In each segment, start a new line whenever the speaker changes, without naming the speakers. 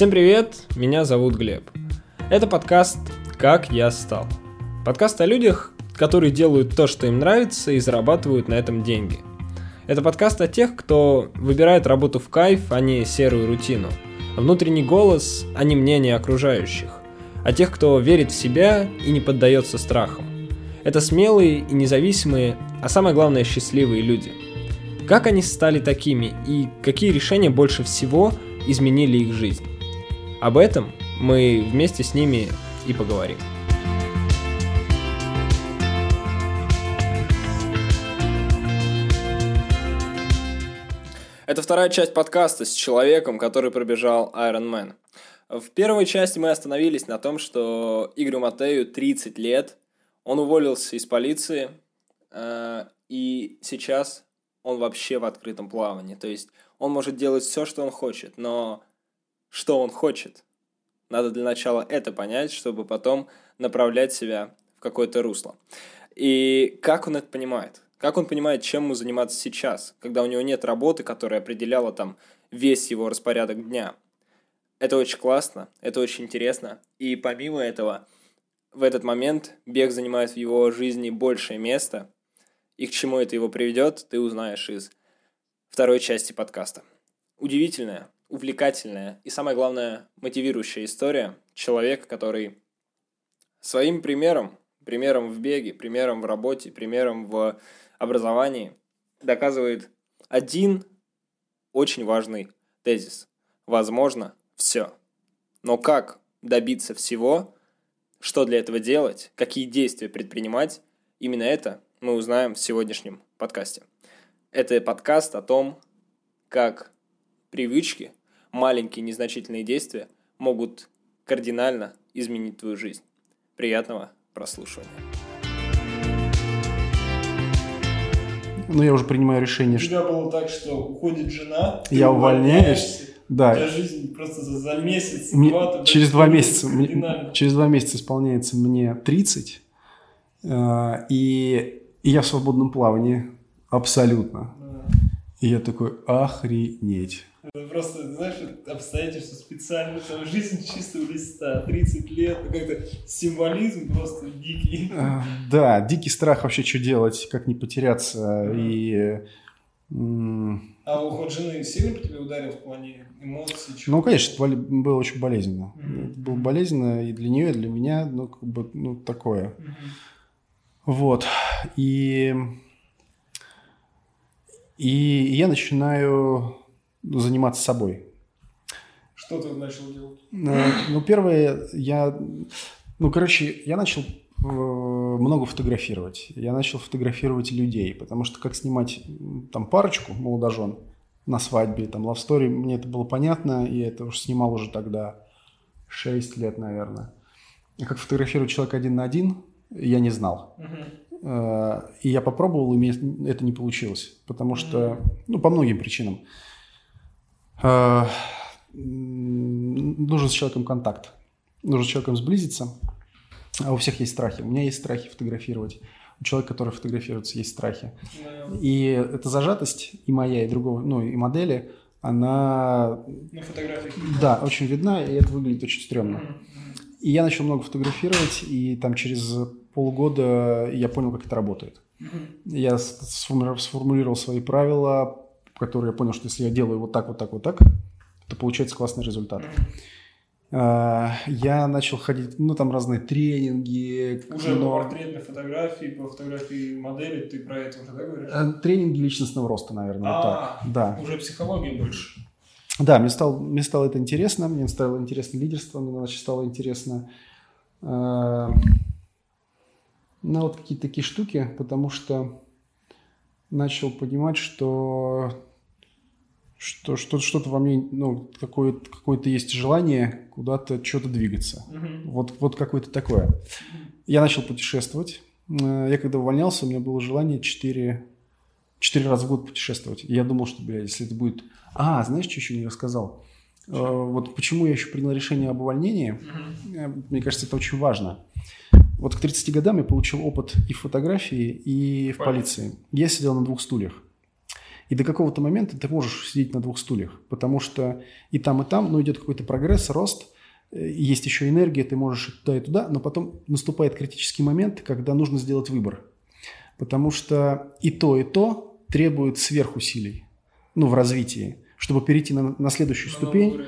Всем привет, меня зовут Глеб. Это подкаст «Как я стал». Подкаст о людях, которые делают то, что им нравится, и зарабатывают на этом деньги. Это подкаст о тех, кто выбирает работу в кайф, а не серую рутину. Внутренний голос, а не мнение окружающих. О тех, кто верит в себя и не поддается страхам. Это смелые и независимые, а самое главное счастливые люди. Как они стали такими и какие решения больше всего изменили их жизнь? Об этом мы вместе с ними и поговорим. Это вторая часть подкаста с человеком, который пробежал Iron Man. В первой части мы остановились на том, что Игорю Матею 30 лет, он уволился из полиции, э, и сейчас он вообще в открытом плавании. То есть он может делать все, что он хочет, но что он хочет? Надо для начала это понять, чтобы потом направлять себя в какое-то русло. И как он это понимает? Как он понимает, чем ему заниматься сейчас, когда у него нет работы, которая определяла там весь его распорядок дня? Это очень классно, это очень интересно. И помимо этого, в этот момент бег занимает в его жизни большее место. И к чему это его приведет, ты узнаешь из второй части подкаста. Удивительная, увлекательная и, самое главное, мотивирующая история человека, который своим примером, примером в беге, примером в работе, примером в образовании доказывает один очень важный тезис. Возможно, все. Но как добиться всего, что для этого делать, какие действия предпринимать, именно это мы узнаем в сегодняшнем подкасте. Это подкаст о том, как привычки, маленькие незначительные действия могут кардинально изменить твою жизнь. Приятного прослушивания.
Ну, я уже принимаю решение.
У тебя было так, что уходит жена,
я увольняюсь. Да.
У тебя жизнь просто за, за месяц,
мне,
два,
через два месяца, мне, через два месяца исполняется мне 30, э, и, и я в свободном плавании абсолютно. Да. И я такой, охренеть.
Это просто, знаешь, обстоятельства специально, там жизнь чистого листа, 30 лет, ну, как-то символизм просто дикий.
А, да, дикий страх вообще, что делать, как не потеряться, и...
А уход жены сильно по тебе ударил в плане эмоций?
Чего? Ну, конечно, это было очень болезненно. Mm-hmm. Это было болезненно и для нее, и для меня, ну, как бы, ну, такое. Mm-hmm. Вот. И... И я начинаю заниматься собой.
Что ты начал делать?
Э, ну, первое, я... Ну, короче, я начал э, много фотографировать. Я начал фотографировать людей, потому что как снимать там парочку молодожен на свадьбе, там, love story, мне это было понятно, и это уж снимал уже тогда 6 лет, наверное. А как фотографировать человека один на один, я не знал. Uh-huh. И я попробовал, и мне это не получилось, потому что, ну, по многим причинам. Э, нужен с человеком контакт. Нужно с человеком сблизиться. А у всех есть страхи. У меня есть страхи фотографировать. У человека, который фотографируется, есть страхи. И эта зажатость и моя, и другого, ну, и модели, она...
На фотографиях.
Да, очень видна, и это выглядит очень стрёмно. И я начал много фотографировать, и там через полгода я понял, как это работает. Я сформулировал свои правила, который я понял, что если я делаю вот так, вот так, вот так, то получается классный результат. А, я начал ходить, ну, там разные тренинги.
Уже но... по портретной фотографии, по фотографии модели, ты про это уже, да, говоришь? Э,
тренинги личностного роста, наверное, вот так. Да.
Уже психология больше.
Да, мне стало, мне стало это интересно, мне стало интересно лидерство, мне значит, стало интересно э, ну, вот какие-то такие штуки, потому что начал понимать, что что что-то, что-то во мне, ну, какое-то, какое-то есть желание куда-то, что-то двигаться. Угу. Вот, вот какое-то такое. Я начал путешествовать. Э, я когда увольнялся, у меня было желание 4, 4 раза в год путешествовать. И я думал, что, блядь, если это будет... А, знаешь, что еще не рассказал? Что? Э, вот почему я еще принял решение об увольнении. Угу. Мне кажется, это очень важно. Вот к 30 годам я получил опыт и в фотографии, и в полиции. Я сидел на двух стульях. И до какого-то момента ты можешь сидеть на двух стульях, потому что и там, и там, ну, идет какой-то прогресс, рост, э, есть еще энергия, ты можешь туда и туда, но потом наступает критический момент, когда нужно сделать выбор. Потому что и то, и то требует сверхусилий, ну, в развитии. Чтобы перейти на, на следующую на ступень,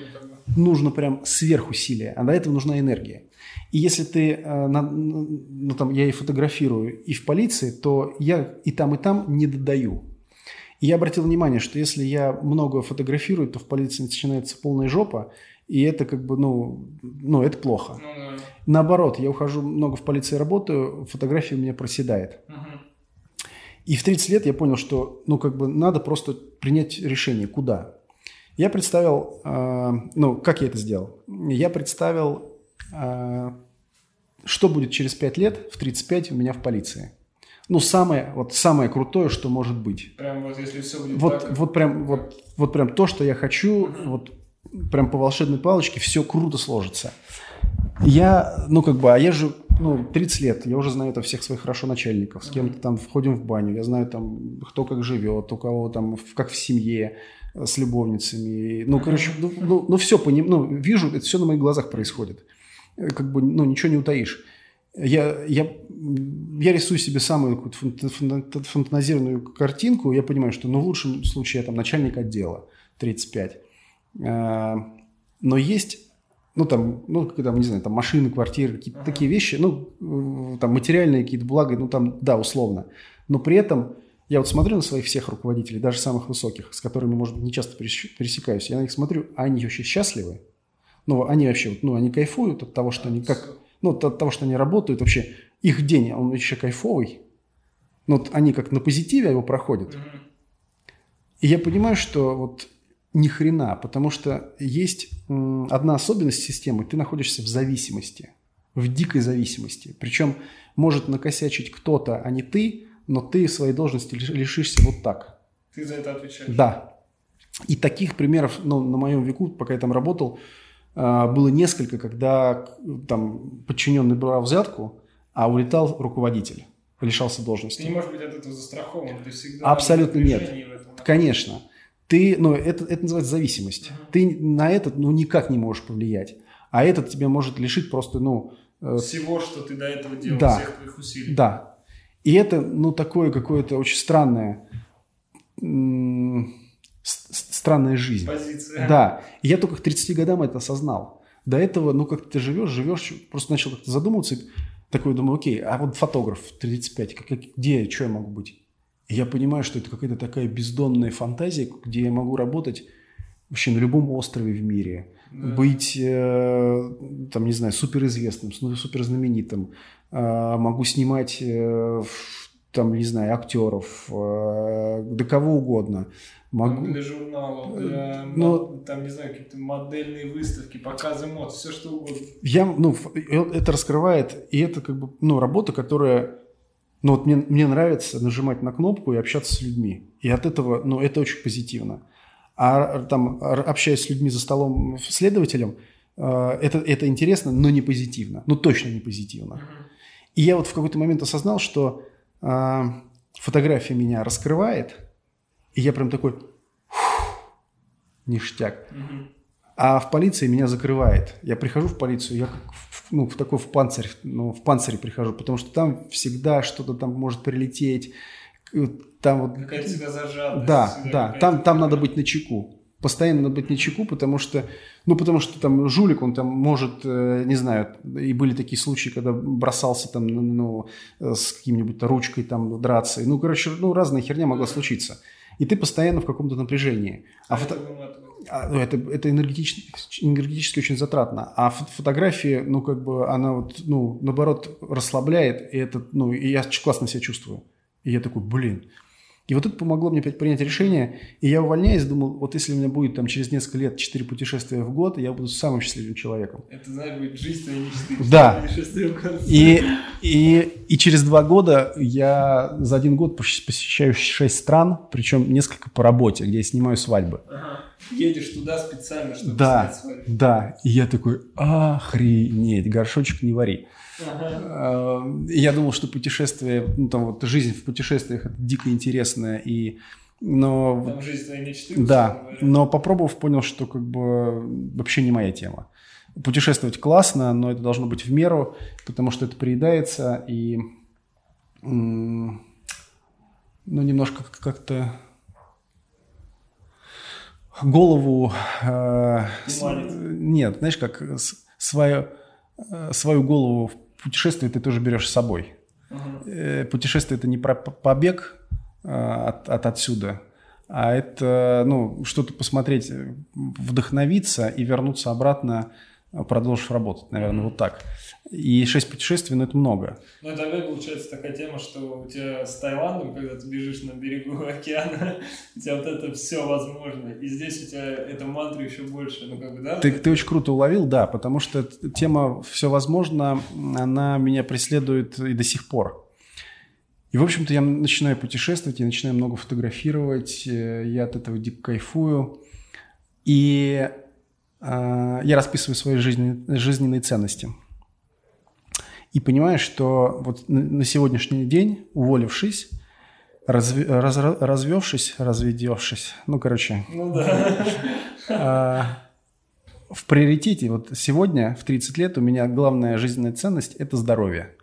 нужно прям сверхусилие, а до этого нужна энергия. И если ты, э, ну там, я и фотографирую, и в полиции, то я и там, и там не додаю. И я обратил внимание, что если я много фотографирую, то в полиции начинается полная жопа, и это как бы, ну, ну это плохо. Ну, да. Наоборот, я ухожу много в полиции работаю, фотография у меня проседает. Угу. И в 30 лет я понял, что, ну, как бы надо просто принять решение, куда. Я представил, э, ну, как я это сделал? Я представил, э, что будет через 5 лет, в 35 у меня в полиции. Ну, самое, вот самое крутое, что может быть.
Прям вот если все будет
вот,
так.
Вот прям, вот, вот прям то, что я хочу, вот прям по волшебной палочке все круто сложится. Я, ну, как бы, а я же, ну, 30 лет, я уже знаю это всех своих хорошо начальников, с кем-то там входим в баню, я знаю там, кто как живет, у кого там, как в семье, с любовницами. Ну, короче, ну, ну, ну все, поним, ну, вижу, это все на моих глазах происходит. Э, как бы, ну, ничего не утаишь. Я, я, я рисую себе самую какую-то фантазированную картинку, я понимаю, что, ну, в лучшем случае я там начальник отдела, 35. Э, но есть ну, там, ну, там, не знаю, там машины, квартиры, какие-то uh-huh. такие вещи, ну, там материальные какие-то блага, ну, там, да, условно. Но при этом я вот смотрю на своих всех руководителей, даже самых высоких, с которыми, может быть, не часто пересекаюсь, я на них смотрю, а они вообще счастливы? Ну, они вообще, ну, они кайфуют от того, что они как, ну, от того, что они работают, вообще их день, он еще кайфовый. Ну, вот они как на позитиве его проходят. И я понимаю, что вот ни хрена, потому что есть одна особенность системы, ты находишься в зависимости, в дикой зависимости. Причем может накосячить кто-то, а не ты, но ты своей должности лишишься вот так.
Ты за это отвечаешь?
Да. И таких примеров, ну, на моем веку, пока я там работал, было несколько, когда там подчиненный брал взятку, а улетал руководитель, лишался должности.
Ты не можешь быть от этого застрахован, ты всегда...
Абсолютно нет. Конечно. Ты, ну, это, это называется зависимость. Uh-huh. Ты на этот, ну, никак не можешь повлиять. А этот тебя может лишить просто, ну...
Э, Всего, что ты до этого делал, да, всех твоих усилий.
Да, и это, ну, такое какое-то очень странное, странная жизнь.
Позиция.
Да. И я только к 30 годам это осознал. До этого, ну, как ты живешь, живешь, просто начал как-то задумываться. Такой думаю, окей, а вот фотограф 35, как, где, что я могу быть? И я понимаю, что это какая-то такая бездонная фантазия, где я могу работать вообще на любом острове в мире. Да. Быть, э, там, не знаю, суперизвестным, суперзнаменитым, а, могу снимать э, там, не знаю, актеров, э, да кого угодно.
Могу... Для журналов, для, ну, там, не знаю, какие-то модельные выставки, показы мод, все что угодно.
Я, ну, это раскрывает, и это как бы, ну, работа, которая, ну, вот мне, мне нравится нажимать на кнопку и общаться с людьми. И от этого, ну, это очень позитивно. А там, общаясь с людьми за столом следователем, э, это, это интересно, но не позитивно. Ну, точно не позитивно. Uh-huh. И я вот в какой-то момент осознал, что э, фотография меня раскрывает, и я прям такой, ништяк. А в полиции меня закрывает. Я прихожу в полицию, я как в, ну, в такой в панцирь, ну, в панцире прихожу, потому что там всегда что-то там может прилететь. Там вот...
Какая-то всегда зажатость.
Да, да, там, там надо быть на чеку постоянно надо быть на чеку, потому что, ну, потому что там жулик, он там может, э, не знаю, и были такие случаи, когда бросался там, ну, э, с каким-нибудь ручкой там драться. Ну, короче, ну, разная херня могла случиться. И ты постоянно в каком-то напряжении. А, а фото... а, ну, это, это энергетически, энергетически очень затратно. А фотография, ну, как бы, она вот, ну, наоборот, расслабляет, и это, ну, и я классно себя чувствую. И я такой, блин, и вот это помогло мне опять принять решение. И я увольняюсь, думал, вот если у меня будет там через несколько лет 4 путешествия в год, я буду самым счастливым человеком.
Это, знаешь, будет жизнь твоей мечты.
Да. И, и, и через два года я за один год посещаю 6 стран, причем несколько по работе, где я снимаю свадьбы.
Ага. Едешь туда специально, чтобы
да, снять. Да, и я такой, охренеть, горшочек не вари. Ага. Я думал, что путешествие, ну там вот жизнь в путешествиях это дико интересная и Но,
Там жизнь твоей мечты.
да, но попробовав, понял, что как бы вообще не моя тема. Путешествовать классно, но это должно быть в меру, потому что это приедается и ну, немножко как-то голову... Э, с, нет, знаешь, как свою, э, свою голову в путешествие ты тоже берешь с собой. Угу. Путешествие – это не про побег э, от, от отсюда, а это ну, что-то посмотреть, вдохновиться и вернуться обратно продолжишь работать, наверное, вот так. И шесть путешествий, ну, это много.
Ну, это опять получается такая тема, что у тебя с Таиландом, когда ты бежишь на берегу океана, у тебя вот это все возможно. И здесь у тебя эта мантра еще больше. Ну, как бы, да?
Ты, ты очень круто уловил, да, потому что тема «все возможно», она меня преследует и до сих пор. И, в общем-то, я начинаю путешествовать, я начинаю много фотографировать, э, я от этого дико кайфую. И я расписываю свои жизненные, жизненные ценности. И понимаю, что вот на сегодняшний день, уволившись, разве, раз, развевшись, разведевшись, ну, короче,
ну, да.
а, в приоритете, вот сегодня, в 30 лет, у меня главная жизненная ценность – это здоровье.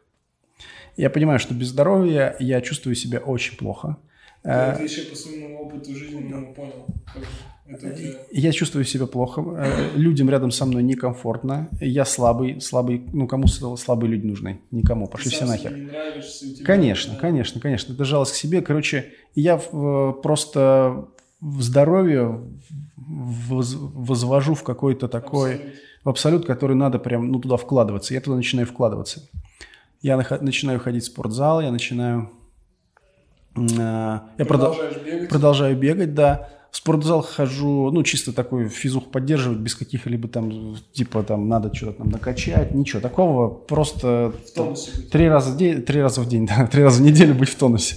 Я понимаю, что без здоровья я чувствую себя очень плохо.
Ты, а, ты еще по своему опыту жизненному понял. Как...
Я чувствую себя плохо, э, людям рядом со мной некомфортно, я слабый, слабый, ну кому слабые люди нужны? Никому, пошли все нахер.
тебя,
конечно, да? конечно, конечно, это жалость к себе. Короче, я просто в здоровье возвожу в какой-то такой абсолют. в абсолют, который надо прям ну, туда вкладываться. Я туда начинаю вкладываться. Я начинаю ходить в спортзал, я начинаю...
Э, я Продолжаешь продол- бегать?
Продолжаю бегать, да в спортзал хожу, ну, чисто такой физух поддерживать, без каких-либо там, типа, там, надо что-то там накачать, ничего такого, просто там, три раза в день, три раза в день, да, три раза в неделю быть в тонусе.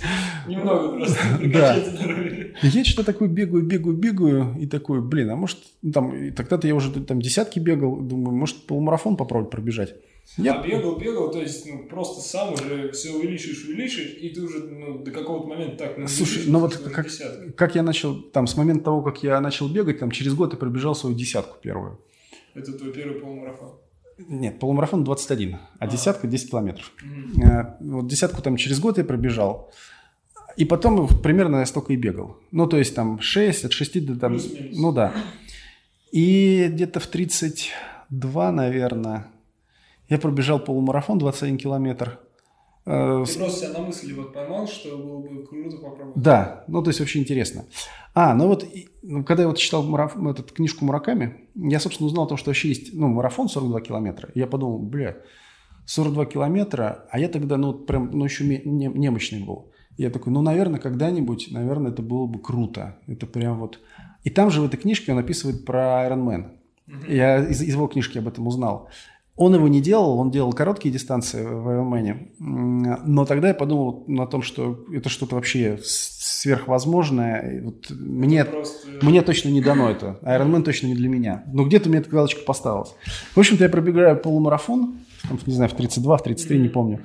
Немного просто,
да. Я что-то такое бегаю, бегаю, бегаю, и такой, блин, а может, ну, там, тогда-то я уже там десятки бегал, думаю, может, полумарафон попробовать пробежать.
Я... А бегал, бегал, то есть ну, просто сам уже все увеличиваешь, увеличиваешь, и ты уже ну, до какого-то момента так... Ну,
Слушай, ну вот как, как я начал, там, с момента того, как я начал бегать, там, через год я пробежал свою десятку первую.
Это твой первый полумарафон?
Нет, полумарафон 21, а, а. десятка 10 километров. Mm. Вот десятку там через год я пробежал. И потом примерно я столько и бегал. Ну, то есть там 6, от 6 до там... Ну да. И где-то в 32, наверное, я пробежал полумарафон 21 километр.
Э, Ты просто себя на мысли вот поймал, что было бы круто попробовать.
Да, ну то есть вообще интересно. А, ну вот, ну, когда я вот читал мараф... этот, книжку Мураками, я, собственно, узнал о том, что вообще есть ну, марафон 42 километра. И я подумал, бля, 42 километра, а я тогда, ну, прям, ну, еще не, немощный был. Я такой, ну, наверное, когда-нибудь, наверное, это было бы круто. Это прям вот... И там же в этой книжке он описывает про Iron Man. Угу. Я из, из его книжки об этом узнал. Он его не делал, он делал короткие дистанции в Ironman. Но тогда я подумал на том, что это что-то вообще сверхвозможное. Вот мне, просто... мне точно не дано это. Ironman точно не для меня. Но где-то мне эта галочка поставилась. В общем-то, я пробегаю полумарафон, там, не знаю, в 32, в 33, не помню,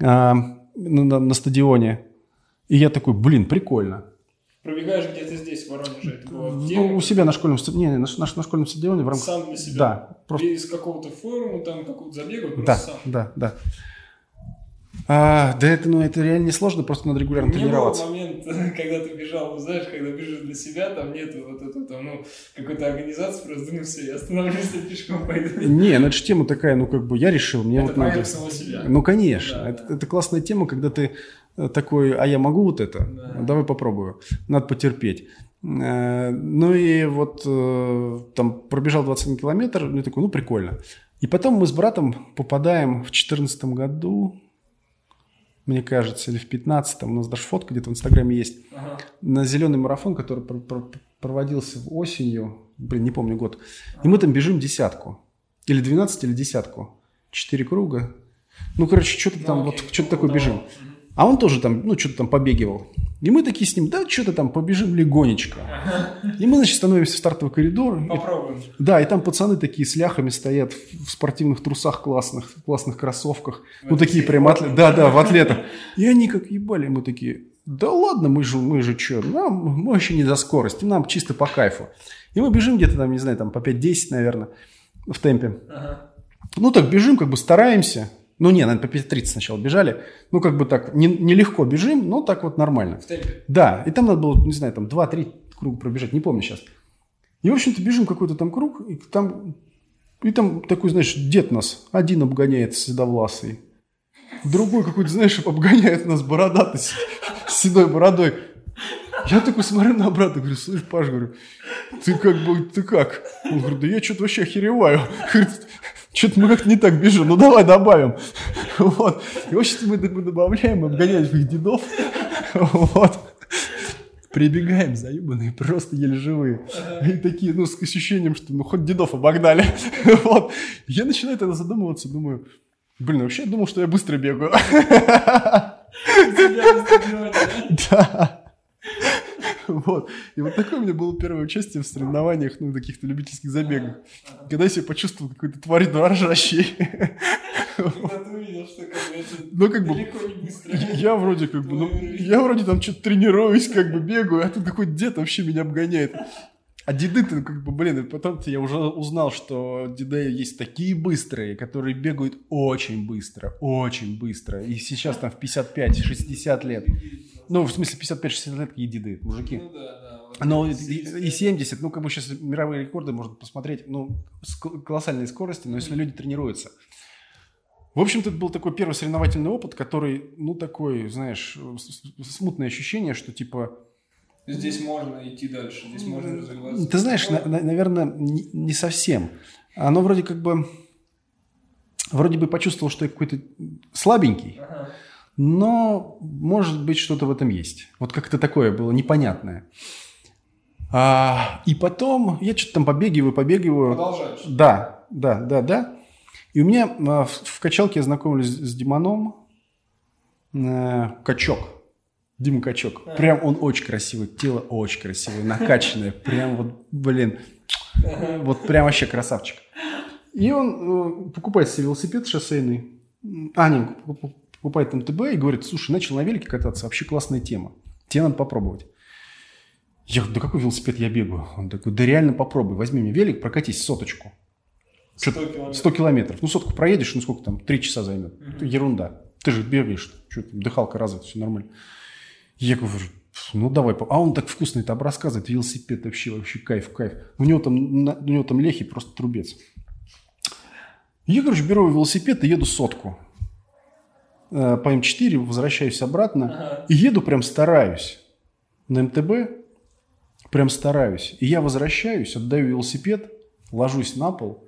а, на, на стадионе. И я такой, блин, прикольно
пробегаешь где-то здесь, в Воронеже.
Ну, у себя на школьном стадионе, не, на, на, на школьном стадионе в рамках...
Сам для себя?
Да.
Просто... Без какого-то форума, там, какого-то забега, просто
да,
сам?
Да, да, а, да это, ну, это реально несложно, просто надо регулярно
Мне
тренироваться.
был момент, когда ты бежал, ну, знаешь, когда бежишь для себя, там нет вот этого, там, ну, какой-то организации, просто ну все, я остановлюсь, я пешком пойду.
Не, ну это же тема такая, ну, как бы я решил, мне
это
вот надо...
самого себя.
Ну, конечно, да, это, да. это классная тема, когда ты такой, а я могу вот это? Да. Давай попробую. Надо потерпеть. Э, ну и вот э, там пробежал 21 километр, ну такой, ну прикольно. И потом мы с братом попадаем в 2014 году, мне кажется, или в 15 у нас даже фотка где-то в Инстаграме есть, ага. на зеленый марафон, который проводился осенью, блин, не помню год. И мы там бежим десятку. Или 12, или десятку. Четыре круга. Ну, короче, что-то там, ну, вот, что-то такое бежим. А он тоже там, ну, что-то там побегивал. И мы такие с ним, да, что-то там, побежим легонечко. И мы, значит, становимся в стартовый коридор.
Попробуем. И,
да, и там пацаны такие с ляхами стоят в спортивных трусах классных, классных кроссовках. В ну, такие прям атлеты. Да, да, в атлетах. И они как ебали, мы такие, да ладно, мы же, мы же что, нам, мы вообще не за скорость, нам чисто по кайфу. И мы бежим где-то там, не знаю, там по 5-10, наверное, в темпе. Ага. Ну так бежим, как бы стараемся. Ну не, наверное, по 5.30 сначала бежали. Ну как бы так, не, нелегко бежим, но так вот нормально. В темпе? Да, и там надо было, не знаю, там 2-3 круга пробежать, не помню сейчас. И, в общем-то, бежим какой-то там круг, и там, и там такой, знаешь, дед нас один обгоняет седовласый. Другой какой-то, знаешь, обгоняет нас бородатый, с седой бородой. Я такой смотрю на брата, говорю, слышь, Паш, говорю, ты как бы, ты как? Он говорит, да я что-то вообще охереваю. Говорит, что-то мы как-то не так бежим, ну давай добавим. Вот. И, в общем мы добавляем, обгоняем своих дедов. Вот. Прибегаем заебанные, просто еле живые. И такие, ну, с ощущением, что ну хоть дедов обогнали. Вот. Я начинаю тогда задумываться, думаю, блин, вообще я думал, что я быстро бегаю. Да. Вот. И вот такое у меня было первое участие в соревнованиях, ну, каких-то любительских забегах. Когда я себя почувствовал какой-то тварь дрожащей. Ну, как бы, я вроде как бы, ну, я вроде там что-то тренируюсь, как бы бегаю, а тут какой-то дед вообще меня обгоняет. А деды-то, как бы, блин, потом-то я уже узнал, что деды есть такие быстрые, которые бегают очень быстро, очень быстро. И сейчас там в 55-60 лет. Ну, в смысле, 55-60 лет такие деды, мужики. Ну, да, да. Но и 70, ну, как бы сейчас мировые рекорды можно посмотреть, ну, колоссальные скорости, но если люди тренируются. В общем-то, это был такой первый соревновательный опыт, который, ну, такой, знаешь, смутное ощущение, что, типа...
Здесь можно идти дальше, здесь можно развиваться.
Ты знаешь, на, на, наверное, не, не совсем. Оно вроде как бы... Вроде бы почувствовал, что я какой-то слабенький, ага. Но, может быть, что-то в этом есть. Вот как-то такое было непонятное. А, и потом я что-то там побегиваю, побегиваю.
Продолжаешь?
Да, да, да, да. И у меня а, в, в качалке я знакомлюсь с Диманом. Э, качок. Дима Качок. А. Прям он очень красивый. Тело очень красивое, накачанное. Прям вот, блин. Вот прям вообще красавчик. И он э, покупает себе велосипед шоссейный. А, не, покупает МТБ и говорит, слушай, начал на велике кататься, вообще классная тема. Тебе надо попробовать. Я говорю, да какой велосипед я бегаю? Он такой, да реально попробуй, возьми мне велик, прокатись соточку. 100 километров. 100 километров. Ну, сотку проедешь, ну, сколько там, 3 часа займет. Угу. Ерунда. Ты же бегаешь, что там, дыхалка развита, все нормально. Я говорю, ну, давай. А он так вкусно это рассказывает. Велосипед вообще, вообще кайф, кайф. У него там, у него там лехи просто трубец. Я, короче, беру велосипед и еду сотку. Э, по М4 возвращаюсь обратно. Ага. И еду прям стараюсь. На МТБ прям стараюсь. И я возвращаюсь, отдаю велосипед, ложусь на пол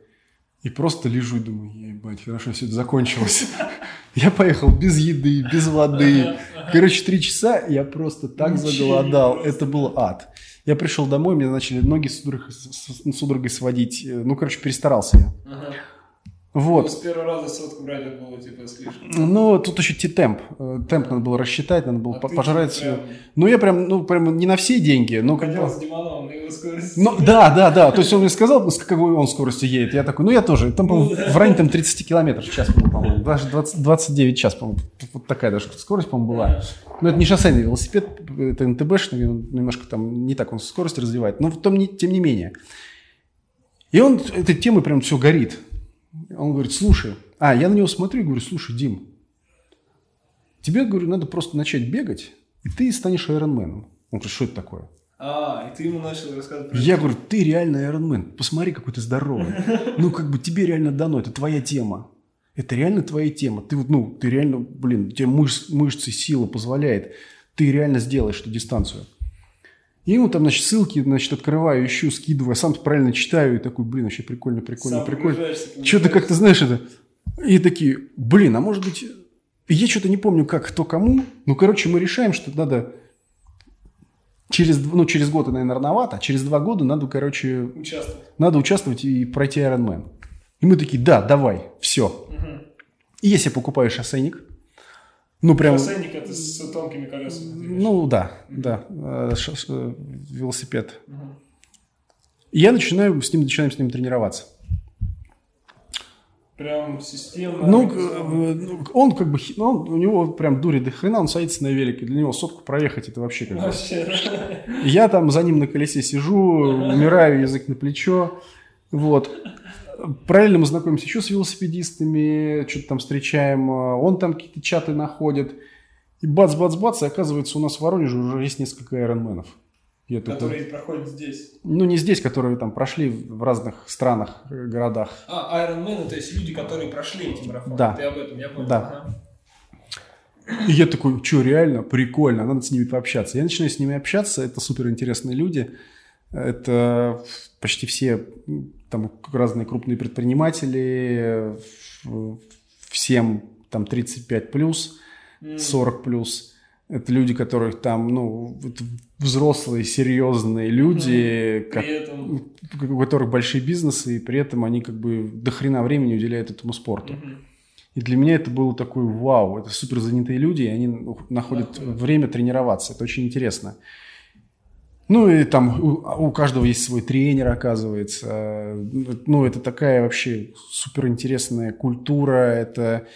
и просто лежу и думаю, ебать, хорошо, все это закончилось. Я поехал без еды, без воды. Короче, три часа я просто так заголодал. Это был ад. Я пришел домой, мне начали ноги судорогой сводить. Ну, короче, перестарался я. Вот. Ну,
с первого раза сотку брать это было типа слишком.
Ну, тут еще те темп. Э, темп надо было рассчитать, надо было а пожрать. Прям... Ну, я прям, ну, прям не на все деньги, но как бы...
с Димоновым на его скорости.
Ну, да, да, да. То есть он мне сказал, с какой он скоростью едет. Я такой, ну, я тоже. Там, по-моему, ну, да. в районе там 30 километров в час, по-моему. Даже 20, 29 час, по-моему. Вот такая даже скорость, по-моему, была. Но это не шоссейный велосипед, это НТБшный, немножко там не так он скорость развивает. Но тем не, тем не менее. И он этой темой прям все горит. Он говорит, слушай, а, я на него смотрю и говорю, слушай, Дим, тебе, говорю, надо просто начать бегать, и ты станешь айронменом. Он говорит, что это такое?
А, и ты ему начал рассказывать
Я говорю, ты реально айронмен, посмотри, какой ты здоровый. Ну, как бы тебе реально дано, это твоя тема. Это реально твоя тема. Ты вот, ну, ты реально, блин, тебе мышц, мышцы, сила позволяет. Ты реально сделаешь эту дистанцию. И ему там, значит, ссылки, значит, открываю, ищу, скидываю, сам правильно читаю, и такой, блин, вообще прикольно, прикольно, сам прикольно. Что-то как-то, знаешь, это... И такие, блин, а может быть... Я что-то не помню, как, кто кому. Ну, короче, мы решаем, что надо через, ну, через год, наверное, рановато, а через два года надо, короче...
Участвовать.
Надо участвовать и пройти Ironman. И мы такие, да, давай, все. Угу. И если покупаешь шоссейник, ну, прям...
Шоссейник это с тонкими колесами.
Ну, да, да. Э, ш, ш, велосипед. Угу. я начинаю с ним, начинаем с ним тренироваться.
Прям системно.
Ну, э, он как бы, ну, у него прям дури до хрена, он садится на велике, для него сотку проехать, это вообще как
Вообще.
бы... Я там за ним на колесе сижу, умираю, язык на плечо, вот. Параллельно мы знакомимся еще с велосипедистами, что-то там встречаем, он там какие-то чаты находит, и бац-бац-бац, и оказывается, у нас в Воронеже уже есть несколько айронменов.
Я которые только... проходят здесь.
Ну, не здесь, которые там прошли в разных странах, э, городах.
А, Ironman, то есть люди, которые прошли эти марафоны.
Да.
Ты об этом, я понял.
Да. Ага. И я такой, что, реально, прикольно, надо с ними пообщаться. Я начинаю с ними общаться, это супер интересные люди. Это почти все там разные крупные предприниматели, всем там 35 плюс, 40 плюс. Это люди, которых там, ну, взрослые, серьезные люди, угу. как, этом... у которых большие бизнесы, и при этом они как бы до хрена времени уделяют этому спорту. Угу. И для меня это было такой вау, это супер занятые люди, и они находят да, время тренироваться. Это очень интересно. Ну и там у, у каждого есть свой тренер, оказывается. Ну это такая вообще супер интересная культура, это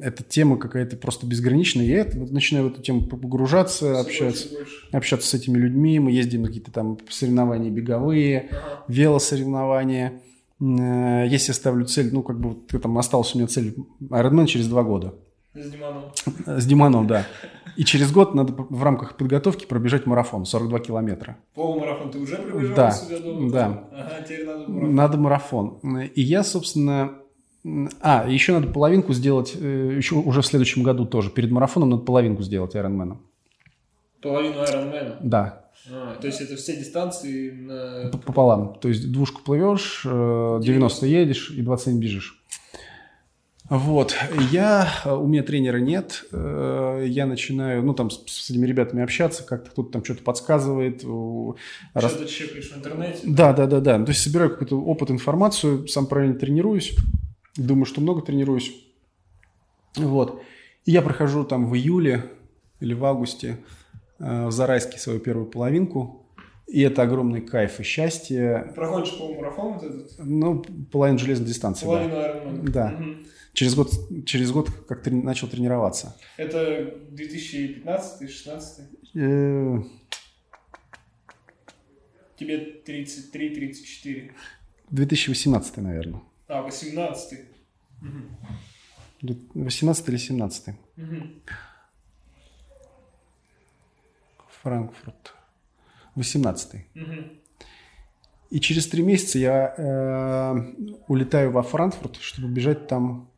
эта тема какая-то просто безграничная. Я начинаю в эту тему погружаться, Все общаться, больше, общаться с этими людьми. Мы ездим на какие-то там соревнования беговые, ага. велосоревнования. Э, если я ставлю цель, ну, как бы там осталась у меня цель Ironman через два года.
С Диманом.
С Диманом, да. И через год надо в рамках подготовки пробежать марафон, 42 километра.
Полумарафон ты уже пробежал
да? Да.
Ага, теперь надо марафон.
Надо марафон. И я, собственно, а, еще надо половинку сделать, э, еще уже в следующем году тоже. Перед марафоном надо половинку сделать Ironman.
Половину Ironman?
Да.
А, то есть это все дистанции на...
Пополам. То есть двушку плывешь, 90 э, едешь и 27 бежишь. Вот, я, у меня тренера нет, э, я начинаю, ну, там, с этими ребятами общаться, как-то кто-то там что-то подсказывает.
Что-то раз... чекаешь в интернете?
Да, да, да, да. То есть собираю какой-то опыт, информацию, сам правильно тренируюсь, Думаю, что много тренируюсь. Вот. И я прохожу там в июле или в августе э, в Зарайске свою первую половинку. И это огромный кайф и счастье.
Проходишь полумарафон вот этот?
Ну, половину железной дистанции,
Половину
да.
Ironman.
Да. Угу. Через год, через год как трени- начал тренироваться.
Это 2015-2016? Э... Тебе 33-34?
2018, наверное.
А, 18
угу. 18 или 17 угу. Франкфурт. 18 угу. И через три месяца я э, улетаю во Франкфурт, чтобы бежать там...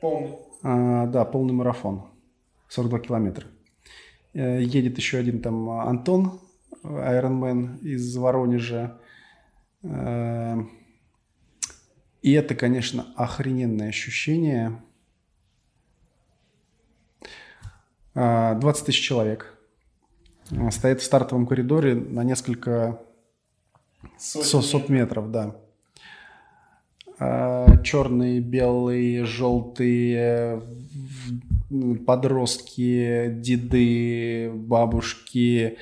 Полный?
Э, да, полный марафон. 42 километра. Э, едет еще один там Антон, Айронмен из Воронежа. Э, и это, конечно, охрененное ощущение. 20 а, тысяч человек стоит в стартовом коридоре на несколько сот, сот метров, да. А, черные, белые, желтые, подростки, деды, бабушки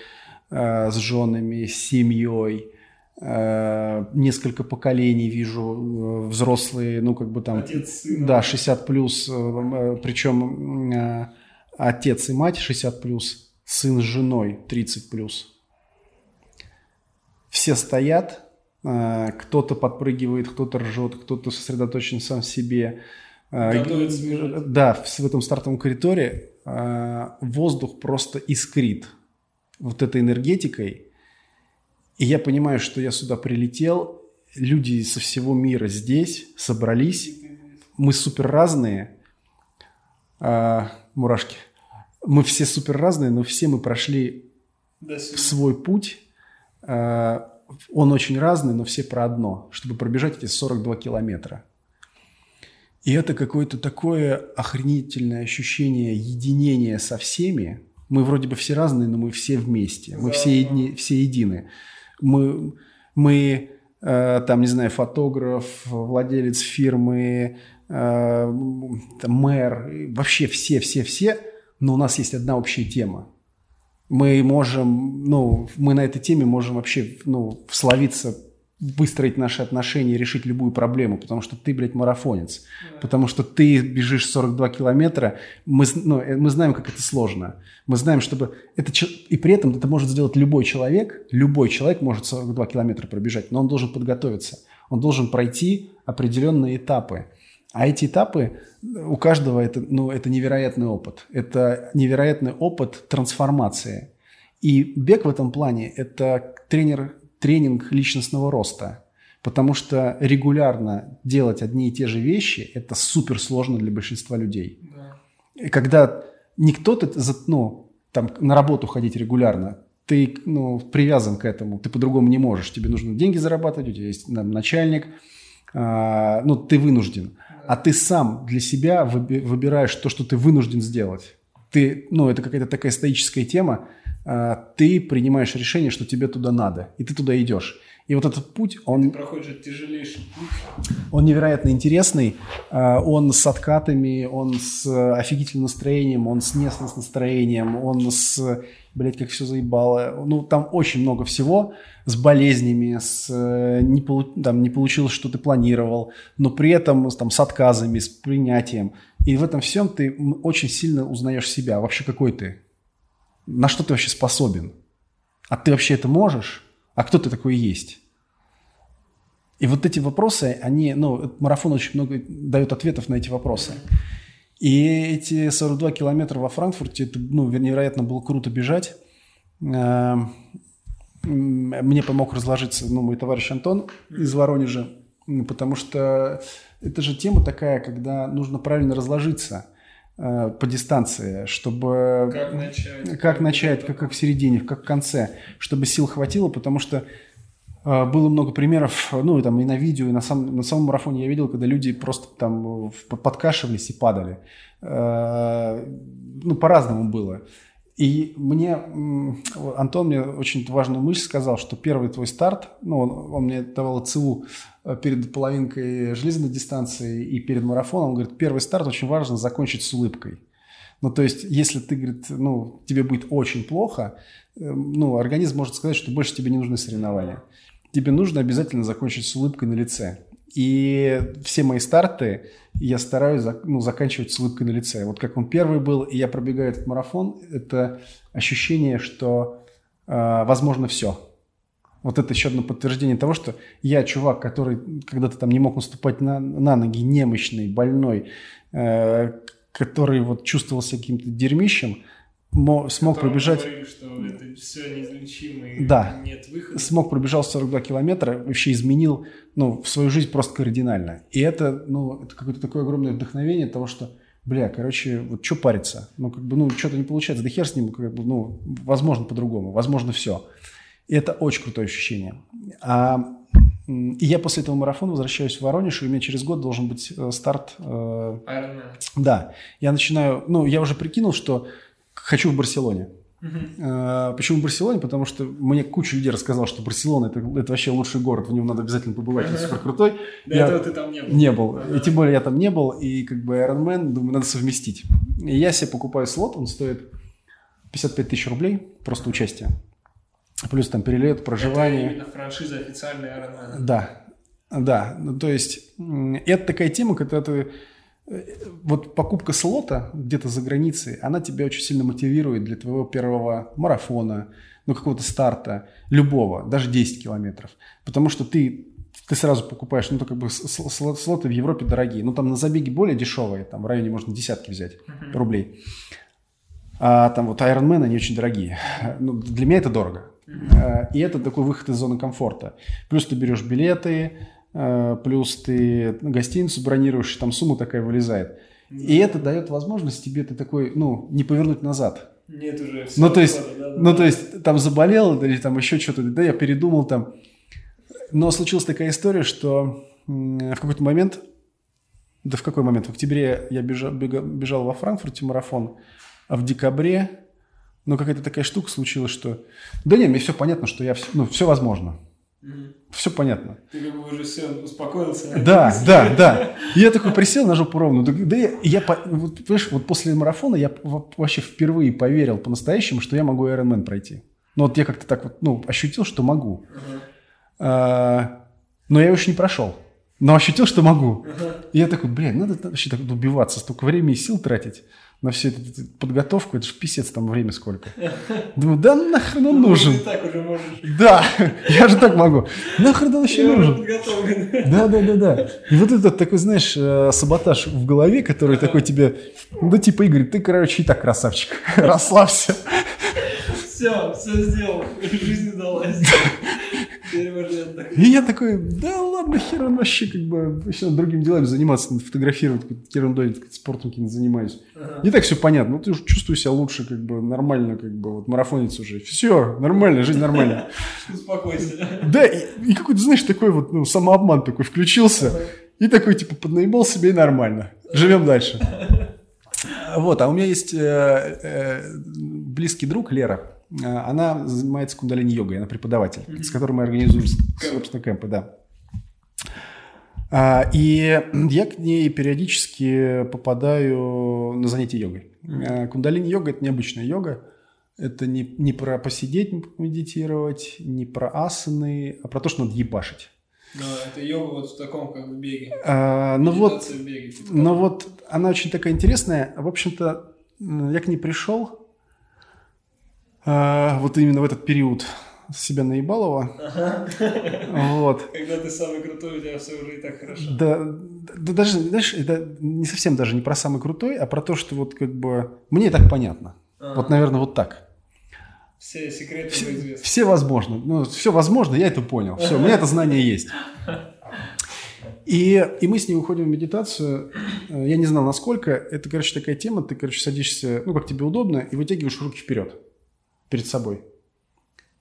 а, с женами, с семьей – Э, несколько поколений вижу, э, взрослые, ну, как бы там...
Отец, сын.
Да, 60 плюс, э, причем отец и мать 60 плюс, сын с женой 30 плюс. Все стоят, кто-то подпрыгивает, кто-то ржет, кто-то сосредоточен сам в себе.
Готовится
да, в этом стартовом коридоре воздух просто искрит вот этой энергетикой – и я понимаю, что я сюда прилетел, люди со всего мира здесь собрались, мы супер разные, а, мурашки, мы все супер разные, но все мы прошли свой путь, а, он очень разный, но все про одно, чтобы пробежать эти 42 километра. И это какое-то такое охренительное ощущение единения со всеми. Мы вроде бы все разные, но мы все вместе, мы все, едни, все едины. Мы, мы э, там, не знаю, фотограф, владелец фирмы, э, мэр, вообще все-все-все, но у нас есть одна общая тема. Мы можем, ну, мы на этой теме можем вообще, ну, словиться выстроить наши отношения, решить любую проблему, потому что ты, блядь, марафонец, да. потому что ты бежишь 42 километра, мы, ну, э, мы знаем, как это сложно. Мы знаем, чтобы это... И при этом это может сделать любой человек, любой человек может 42 километра пробежать, но он должен подготовиться, он должен пройти определенные этапы. А эти этапы у каждого это, ну, это невероятный опыт. Это невероятный опыт трансформации. И бег в этом плане – это тренер, тренинг личностного роста. Потому что регулярно делать одни и те же вещи – это супер сложно для большинства людей. Да. И когда не кто-то ну, там, на работу ходить регулярно, ты ну, привязан к этому, ты по-другому не можешь. Тебе нужно деньги зарабатывать, у тебя есть там, начальник, а, ну, ты вынужден. А ты сам для себя выбираешь то, что ты вынужден сделать. Ты, ну, это какая-то такая стоическая тема, а, ты принимаешь решение, что тебе туда надо, и ты туда идешь. И вот этот путь, он... Ты
проходишь тяжелейший путь.
Он невероятно интересный. А, он с откатами, он с офигительным настроением, он с не с настроением, он с... Блять, как все заебало. Ну, там очень много всего. С болезнями, с... Не, полу... там, не получилось, что ты планировал, но при этом там, с отказами, с принятием. И в этом всем ты очень сильно узнаешь себя. Вообще, какой ты? на что ты вообще способен? А ты вообще это можешь? А кто ты такой есть? И вот эти вопросы, они, ну, марафон очень много дает ответов на эти вопросы. И эти 42 километра во Франкфурте, это, ну, невероятно было круто бежать. Эм, мне помог разложиться, ну, мой товарищ Антон из Воронежа, потому что это же тема такая, когда нужно правильно разложиться – по дистанции, чтобы...
Как начать.
Как начать, как, как в середине, как в конце, чтобы сил хватило, потому что э, было много примеров, ну, и там и на видео, и на, сам, на самом марафоне я видел, когда люди просто там подкашивались и падали. Э, ну, по-разному было. И мне, Антон мне очень важную мысль сказал, что первый твой старт, ну, он, он мне давал ЦУ э, перед половинкой железной дистанции и перед марафоном, он говорит, первый старт очень важно закончить с улыбкой. Ну, то есть, если ты, говорит, ну, тебе будет очень плохо, э, ну, организм может сказать, что больше тебе не нужны соревнования. Тебе нужно обязательно закончить с улыбкой на лице. И все мои старты я стараюсь ну, заканчивать с улыбкой на лице. Вот как он первый был, и я пробегаю этот марафон, это ощущение, что э, возможно все. Вот это еще одно подтверждение того, что я чувак, который когда-то там не мог наступать на, на ноги, немощный, больной, э, который вот чувствовал себя каким-то дерьмищем, смог пробежать...
Говорили, что это все неизлечимо и
да.
нет выхода.
Смог пробежал 42 километра, вообще изменил ну, в свою жизнь просто кардинально. И это, ну, это какое-то такое огромное вдохновение того, что, бля, короче, вот что париться? Ну, как бы, ну, что-то не получается, да хер с ним, как бы, ну, возможно по-другому, возможно все. И это очень крутое ощущение. А, и я после этого марафона возвращаюсь в Воронеж, и у меня через год должен быть э, старт.
Э,
да. Я начинаю, ну, я уже прикинул, что хочу в Барселоне. Uh-huh. Почему в Барселоне? Потому что мне куча людей рассказал, что Барселона это, это вообще лучший город, в нем надо обязательно побывать, он супер крутой.
До я этого ты там не был.
Не был. Uh-huh. И тем более я там не был, и как бы Ironman, думаю, надо совместить. И я себе покупаю слот, он стоит 55 тысяч рублей, просто участие. Плюс там перелет, проживание.
Это именно франшиза официальная Ironman.
Да, да. Ну, то есть это такая тема, когда ты вот покупка слота где-то за границей, она тебя очень сильно мотивирует для твоего первого марафона, ну, какого-то старта, любого, даже 10 километров. Потому что ты, ты сразу покупаешь, ну, то как бы слоты в Европе дорогие. Ну, там на забеге более дешевые, там в районе можно десятки взять uh-huh. рублей. А там вот Ironman, они очень дорогие. Ну, для меня это дорого. Uh-huh. И это такой выход из зоны комфорта. Плюс ты берешь билеты, плюс ты гостиницу бронируешь, там сумма такая вылезает. И это дает возможность тебе ты такой, ну, не повернуть назад.
Нет уже. Все
ну, то есть, да, да, ну, то есть, там заболел или там еще что-то, да, я передумал там. Но случилась такая история, что в какой-то момент, да в какой момент? В октябре я бежал, бежал во Франкфурте марафон, а в декабре, ну, какая-то такая штука случилась, что... Да нет, мне все понятно, что я... Ну, все возможно. Угу. Все понятно.
Ты как бы уже все успокоился.
Да, да, да. я такой присел на жопу ровно. Да я, я вот, понимаешь, вот после марафона я вообще впервые поверил по-настоящему, что я могу Ironman пройти. Ну вот я как-то так вот, ну, ощутил, что могу. Uh-huh. А, Но я его еще не прошел. Но ощутил, что могу. И я такой, блин, надо вообще так убиваться, столько времени и сил тратить на всю эту, подготовку, это же писец там время сколько. Думаю, да нахрен он
Ну,
нужен.
Ты так уже можешь.
Да, я же так могу. Нахрен он еще
Я
нужен? Да, да, да, да. И вот этот такой, знаешь, э, саботаж в голове, который такой тебе, ну, типа, Игорь, ты, короче, и так красавчик. Расслабься.
Все, все сделал. Жизнь удалась.
И я такой, да ладно, хер он вообще, как бы, вообще надо другими делами заниматься, фотографировать, ерундой, спортом каким-то занимаюсь. Не так все понятно, ну, ты уже чувствую себя лучше, как бы, нормально, как бы, вот, марафонец уже. Все, нормально, жизнь нормальная.
Успокойся.
Да, и, и какой-то, знаешь, такой вот, ну, самообман такой включился, и такой, типа, поднаебал себе и нормально. Живем дальше. Вот, а у меня есть э, э, близкий друг Лера. Э, Она занимается кундалини-йогой, она преподаватель, с которой мы организуем, собственно, кемпы, да. А, И я к ней периодически попадаю на занятия йогой. Э, Кундалини-йога – это необычная йога. Это не, не про посидеть, медитировать, не про асаны, а про то, что надо ебашить.
Но это йога вот в таком, как в беге.
А, ну вот,
в беге. типа
ну
того.
вот, она очень такая интересная. В общем-то, я к ней пришел а, вот именно в этот период себя наебалова. Вот.
Когда ты самый крутой, у тебя все уже и так хорошо.
Да, да даже, знаешь, это не совсем даже не про самый крутой, а про то, что вот как бы мне так понятно.
Ага.
Вот, наверное, вот так.
Все секреты уже известны.
Все возможно. Ну, все возможно, я это понял. Все, у меня это знание есть. И, и мы с ней уходим в медитацию. Э, Я не знал, насколько. Это, короче, такая тема. Ты, короче, садишься, ну, как тебе удобно, и вытягиваешь руки вперед, перед собой.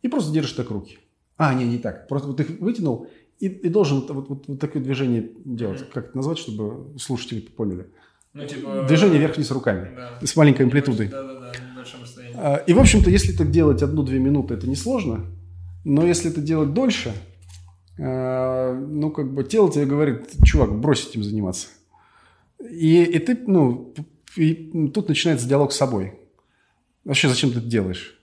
И просто держишь так руки. А, не, не так. Просто вот их вытянул и, и должен вот, вот, вот, такое движение делать. Как это назвать, чтобы слушатели поняли?
Ну, типа...
Движение вверх-вниз руками.
Да.
С маленькой амплитудой.
Да-да-да, в большом расстоянии.
А, И, в общем-то, если так делать одну-две минуты, это несложно. Но если это делать дольше, э, ну, как бы тело тебе говорит, чувак, брось этим заниматься. И, и ты, ну, и тут начинается диалог с собой. Вообще, зачем ты это делаешь?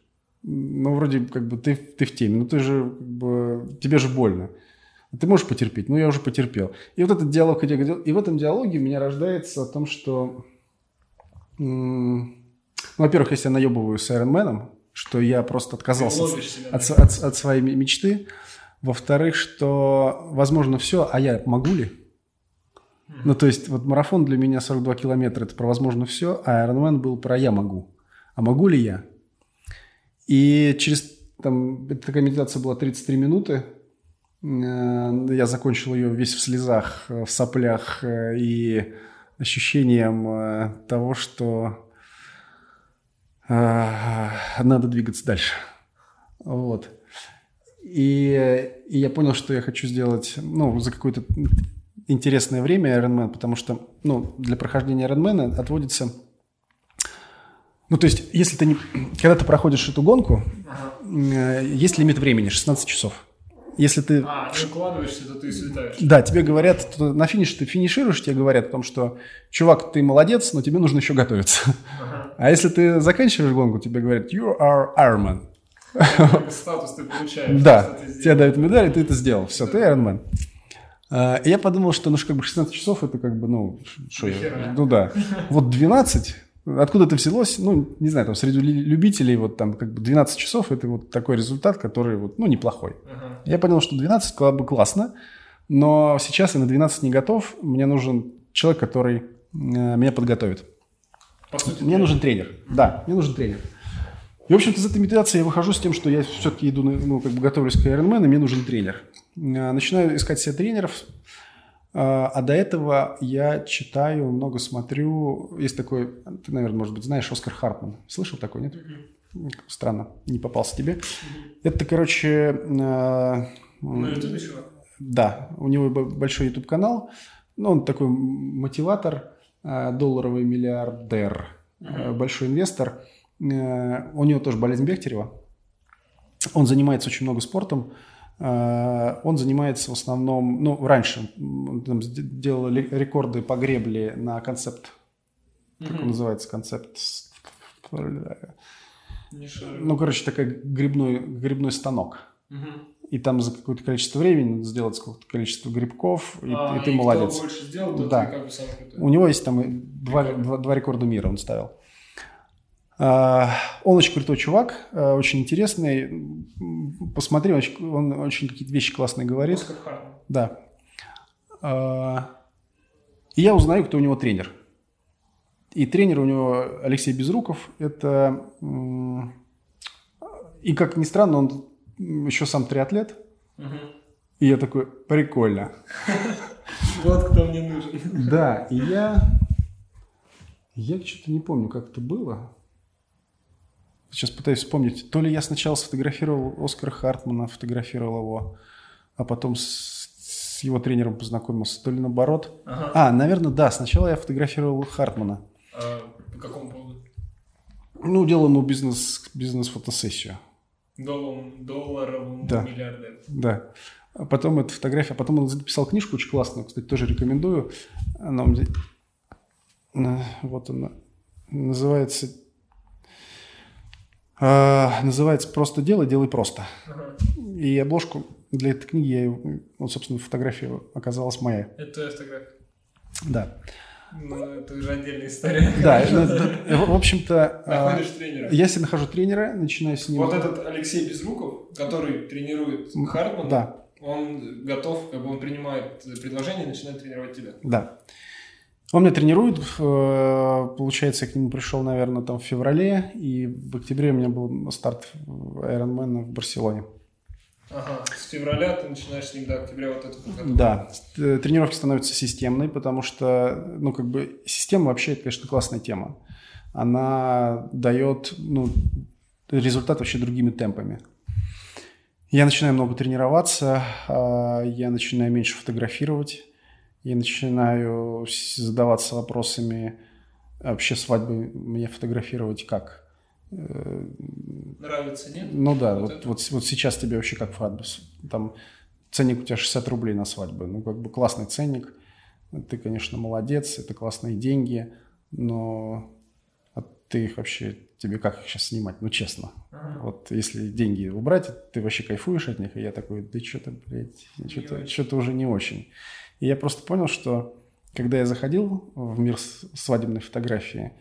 Ну, вроде как бы ты, ты в теме, ну ты же, как бы, тебе же больно. Ты можешь потерпеть? Ну, я уже потерпел. И вот этот диалог. И в этом диалоге у меня рождается о том, что... Ну, во-первых, если я наебываю с Айронменом, что я просто отказался от,
себя,
от,
да?
от- от своей мечты. Во-вторых, что возможно все, а я могу ли? Ну, то есть, вот марафон для меня 42 километра, это про возможно все, а Ironman был про я могу. А могу ли я? И через, там, такая медитация была 33 минуты. Э, Я закончил ее весь в слезах, э, в соплях э, и ощущением того, что надо двигаться дальше. Вот. И, и я понял, что я хочу сделать, ну, за какое-то интересное время Ironman, потому что, ну, для прохождения Ironman отводится... Ну, то есть, если ты не... Когда ты проходишь эту гонку, э, есть лимит времени, 16 часов. Если ты...
А, ты укладываешься, то ты слетаешь.
Да, тебе говорят, на финише ты финишируешь, тебе говорят о том, что, чувак, ты молодец, но тебе нужно еще готовиться. А если ты заканчиваешь гонку, тебе говорят, you are Ironman.
Статус ты получаешь.
Да, тебе дают медаль, и ты это сделал. Все, ты Iron Man. А, я подумал, что ну, как бы 16 часов это как бы, ну, что я, ну да. Вот 12, откуда это взялось, ну, не знаю, там среди лю- любителей вот там как бы 12 часов это вот такой результат, который вот, ну, неплохой.
Ага.
Я понял, что 12 было бы классно, но сейчас я на 12 не готов, мне нужен человек, который э, меня подготовит.
По сути,
Мне
ты-
нужен тренер. Да, мне нужен тренер. И, в общем-то, из этой медитации я выхожу с тем, что я все-таки иду, ну, как бы готовлюсь к Ironman, и мне нужен тренер. А, Начинаю искать себе тренеров, а а до этого я читаю, много смотрю. Есть такой, ты, наверное, может быть, знаешь, Оскар Хартман. Слышал такой, нет? Странно, не попался тебе. Это, короче... а,
Ну, это чего?
да, у него большой YouTube канал. Ну, он такой мотиватор, э, долларовый миллиардер, э, большой инвестор. Э, У него тоже болезнь Бехтерева. Он занимается очень много спортом. Э, Он занимается в основном, ну, раньше там делал рекорды по гребле на концепт. Как он называется концепт? Ну, короче, такой грибной, грибной станок.
Мгм.
и там за какое-то количество времени надо сделать какое-то количество грибков, и,
А,
и ты
и
молодец.
Кто больше сделал, то
Да.
ты как бы самый крутой.
У него есть там два, два, два рекорда мира он ставил. А, Он очень крутой чувак, а, очень интересный. Посмотри, он очень, какие-то вещи классные говорит.
Оскар Хартман.
Да. А, И я узнаю, кто у него тренер. И тренер у него Алексей Безруков. Это... И как ни странно, он еще сам триатлет. И я такой, прикольно.
Вот кто мне нужен.
Да, и я... Я что-то не помню, как это было. Сейчас пытаюсь вспомнить. То ли я сначала сфотографировал Оскара Хартмана, фотографировал его, а потом с, с его тренером познакомился, то ли наоборот.
Ага.
А, наверное, да. Сначала я фотографировал Хартмана.
А, по какому поводу?
Ну, делал ему бизнес, бизнес-фотосессию.
Долларом, долларовым
Да.
миллиардер.
Да. А потом эта фотография, а потом он записал книжку очень классную, кстати, тоже рекомендую. Она у меня... на- Вот она. Называется... а, называется «Просто делай, делай просто».
Ага.
И обложку для этой книги, я, вот, собственно, фотография оказалась моя.
Это твоя фотография.
Да.
Ну, это уже отдельная история.
Да, ну, в общем-то, а,
Находишь тренера.
я себе нахожу тренера, начинаю с ним...
Вот этот Алексей Безруков, который тренирует Хартмана,
Да,
он готов, как бы он принимает предложение и начинает тренировать тебя.
Да. Он меня тренирует. э, Получается, я к нему пришел, наверное, там в феврале, и в октябре у меня был старт Ironman в Барселоне.
Ага, с февраля ты начинаешь с ним до октября вот эту подготовку.
Да, э, тренировки становятся системной, потому что, ну, как бы, система вообще, это, конечно, классная тема. Она дает, ну, результат вообще другими темпами. Я начинаю много тренироваться, а, я начинаю меньше фотографировать, я начинаю задаваться вопросами, вообще свадьбы мне фотографировать как? Э,
Нравится, нет?
ну да,
Вот
вот, вот, вот сейчас тебе вообще как свадьба? С- Там ценник у тебя 60 рублей на свадьбу. Ну, как бы классный ценник. Ты, конечно, молодец, это классные деньги, но а ты их вообще, тебе как их сейчас снимать? Ну, честно.
Ага.
Вот если деньги убрать, ты вообще кайфуешь от них, и я такой, да что-то, блядь, что-то, что-то уже не очень. И я просто понял, что когда я заходил в мир свадебной фотографии,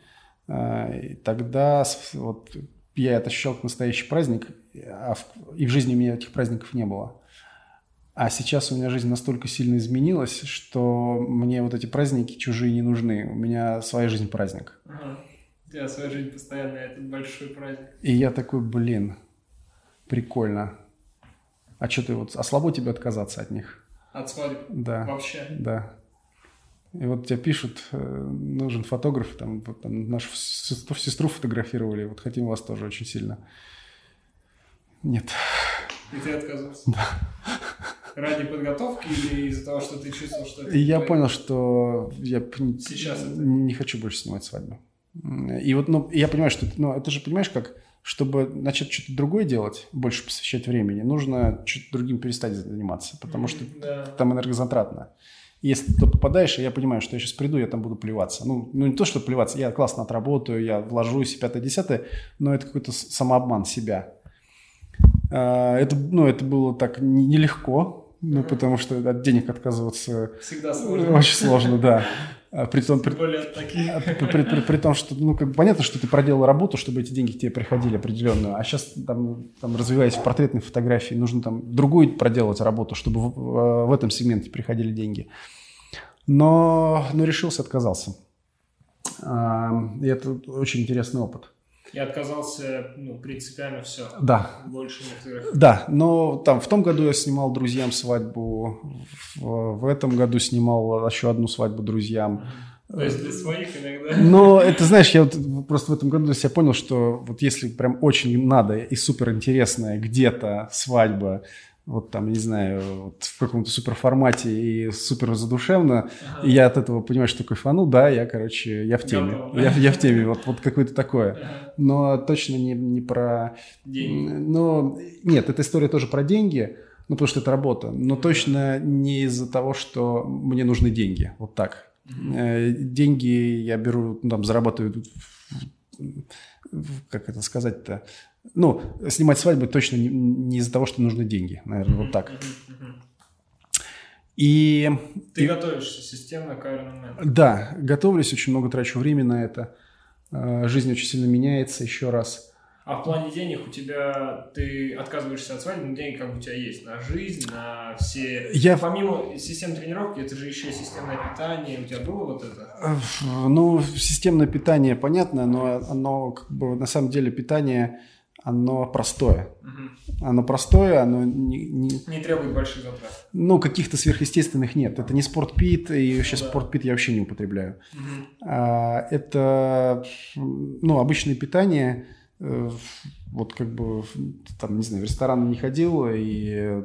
и тогда вот я это ощущал как настоящий праздник, а в- и в жизни у меня этих праздников не было. А сейчас у меня жизнь настолько сильно изменилась, что мне вот эти праздники чужие не нужны. У меня своя жизнь праздник.
Ага. У тебя своя жизнь постоянно этот большой праздник.
И я такой, блин, прикольно. А что ты вот, а слабо тебе отказаться от них?
От свадеб.
Да,
Вообще.
да. И вот тебе пишут, э, нужен фотограф, там, вот там нашу сестру, фотографировали, вот хотим вас тоже очень сильно. Нет.
И ты отказывался. Ради подготовки или из-за того, что ты чувствовал, что это...
Я
твоё?
понял, что я
Сейчас это-
не хочу больше снимать свадьбу. И вот, ну, я понимаю, что, ну, это же, понимаешь, как, чтобы начать что-то другое делать, больше посвящать времени, нужно что-то другим перестать заниматься, потому что
Да.
там энергозатратно. Если ты попадаешь, и я понимаю, что я сейчас приду, я там буду плеваться. Ну, ну не то, что плеваться, я классно отработаю, я вложусь, и пятое-десятое, но это какой-то самообман себя. А, Это, ну, это было так не- нелегко, ну, потому что от денег отказываться
Всегда сложно.
очень сложно, да. А При том, при, а при- при- при- при том, что, ну, как бы понятно, что ты проделал работу, чтобы эти деньги к тебе приходили определенную, а сейчас, там, там, развиваясь в портретной фотографии, нужно там другую проделать работу, чтобы в, в- в этом сегменте приходили деньги. Но, но решился, отказался. А, И это очень интересный опыт.
Я отказался, ну, принципиально все.
Да,
Больше не
да, но там в том году я снимал друзьям свадьбу, в, в этом году снимал еще одну свадьбу друзьям.
То есть для своих иногда...
Но это, знаешь, я вот просто в этом году для себя понял, что вот если прям очень надо и супер интересная где-то свадьба, вот там, не знаю, вот в каком-то супер формате и супер задушевно,
Ага.
и я от этого понимаю, что кайфану, да, я, короче, я в теме. Я, я в теме, вот, вот какое-то такое.
Ага.
Но точно не, не про...
Деньги.
Ну, нет, эта история тоже про деньги, ну, потому что это работа, но точно не из-за того, что мне нужны деньги, вот так. Э, Деньги я беру, ну, там, зарабатываю, как это сказать-то, Ну, снимать свадьбы точно не, не из-за того, что нужны деньги, наверное, вот так. И...
Ты
и,
готовишься системно к Ironman?
Да, готовлюсь, очень много трачу времени на это. Э, жизнь очень сильно меняется еще раз.
А в плане денег у тебя ты отказываешься от свадьбы, но деньги как бы у тебя есть на жизнь, на все.
Я...
Помимо систем тренировки, это же еще и системное питание. У тебя было вот это?
Э, ну, системное питание понятно, но оно как бы на самом деле питание оно простое. Угу. Оно простое, оно не,
не... не требует больших затрат.
Ну, каких-то сверхъестественных нет. Это не спортпит, и вообще да. спортпит я вообще не употребляю. Угу. А, это, ну, обычное питание, э, вот как бы, там, не знаю, в ресторан не ходил, и...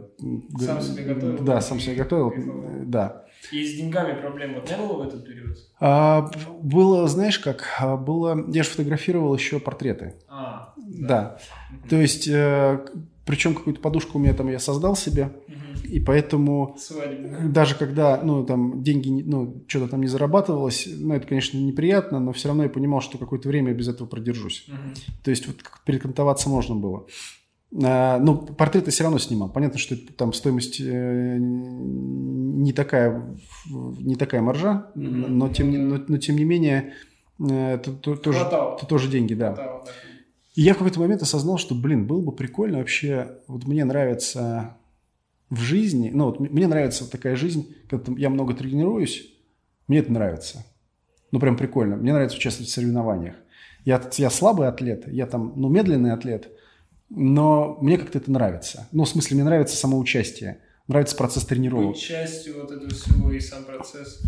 Сам себе готовил?
Да, сам себе готовил, да.
И с деньгами проблем вот не было в этот период?
А, было, знаешь как, а, было, я же фотографировал еще портреты.
А,
да. да. То есть, э, причем какую-то подушку у меня там я создал себе, угу. и поэтому
Свадебный.
даже когда, ну, там, деньги, ну, что-то там не зарабатывалось, ну, это, конечно, неприятно, но все равно я понимал, что какое-то время без этого продержусь. Угу. То есть, вот перекантоваться можно было. А, ну, портреты все равно снимал. Понятно, что там стоимость э, не такая, не такая маржа, mm-hmm. но, тем, но, но тем не менее э, это, это, тоже, это тоже деньги, да. Хватало, да. И я в какой-то момент осознал, что, блин, было бы прикольно вообще, вот мне нравится в жизни, ну вот мне нравится такая жизнь, когда я много тренируюсь, мне это нравится. Ну, прям прикольно. Мне нравится участвовать в соревнованиях. Я, я слабый атлет, я там, ну, медленный атлет – но мне как-то это нравится. Ну, в смысле, мне нравится само участие. Нравится процесс тренировок.
Быть частью вот этого всего и сам процесс.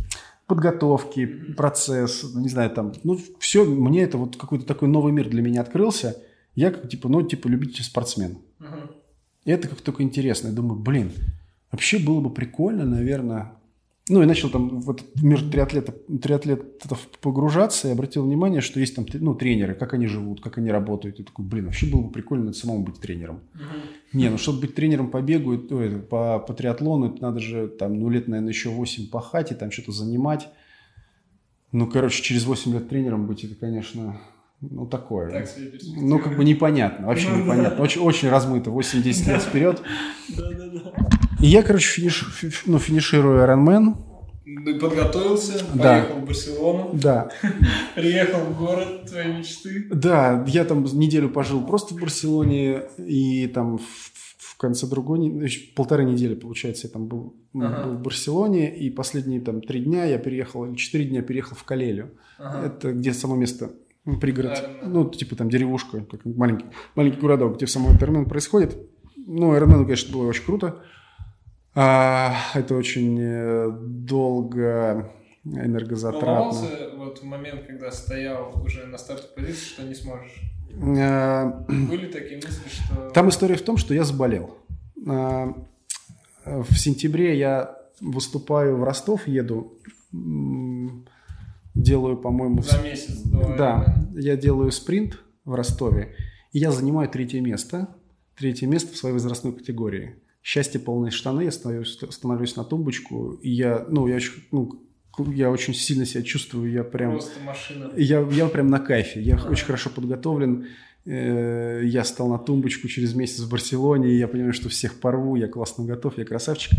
Подготовки, mm-hmm. процесс, не знаю, там, ну, все, мне это вот какой-то такой новый мир для меня открылся. Я как, типа, ну, типа, любитель спортсмен. Mm-hmm. И это как только интересно. Я думаю, блин, вообще было бы прикольно, наверное, ну, и начал там в этот мир триатлета, триатлетов погружаться и обратил внимание, что есть там ну, тренеры, как они живут, как они работают. И такой, блин, вообще было бы прикольно самому быть тренером. Угу. Не, ну, чтобы быть тренером по бегу, ой, по, по триатлону, это надо же там, ну, лет, наверное, еще 8 пахать и там что-то занимать. Ну, короче, через 8 лет тренером быть, это, конечно, ну, такое.
Так
ну, как бы непонятно, вообще ну, непонятно. Очень, очень размыто, 8-10 лет вперед.
Да-да-да.
И я, короче, финиш, ну, финиширую Ironman.
Ты подготовился, да. поехал в Барселону.
Да.
Приехал в город твоей мечты.
Да, я там неделю пожил просто в Барселоне, и там в, в конце другой, полторы недели, получается, я там был, ага. был в Барселоне, и последние там три дня я переехал, или четыре дня переехал в Калелю. Ага. Это где само место, пригород, да, ну, типа там деревушка, как маленький, маленький городок, где самом Термен происходит. Ну, Ironman, конечно, было очень круто. А, это очень э, долго энергозатратно.
Волновался вот в момент, когда стоял уже на стартовой позиции, что не сможешь? А, Были такие мысли, что...
Там история в том, что я заболел. А, в сентябре я выступаю в Ростов, еду, делаю, по-моему...
За месяц до
Да, я делаю спринт в Ростове, и я занимаю третье место. Третье место в своей возрастной категории счастье полные штаны, я становлюсь, становлюсь на тумбочку, и я, ну, я очень, ну, я очень сильно себя чувствую, я прям...
Просто машина.
Я, я прям на кайфе, я а. очень хорошо подготовлен, э, я стал на тумбочку через месяц в Барселоне, и я понимаю, что всех порву, я классно готов, я красавчик.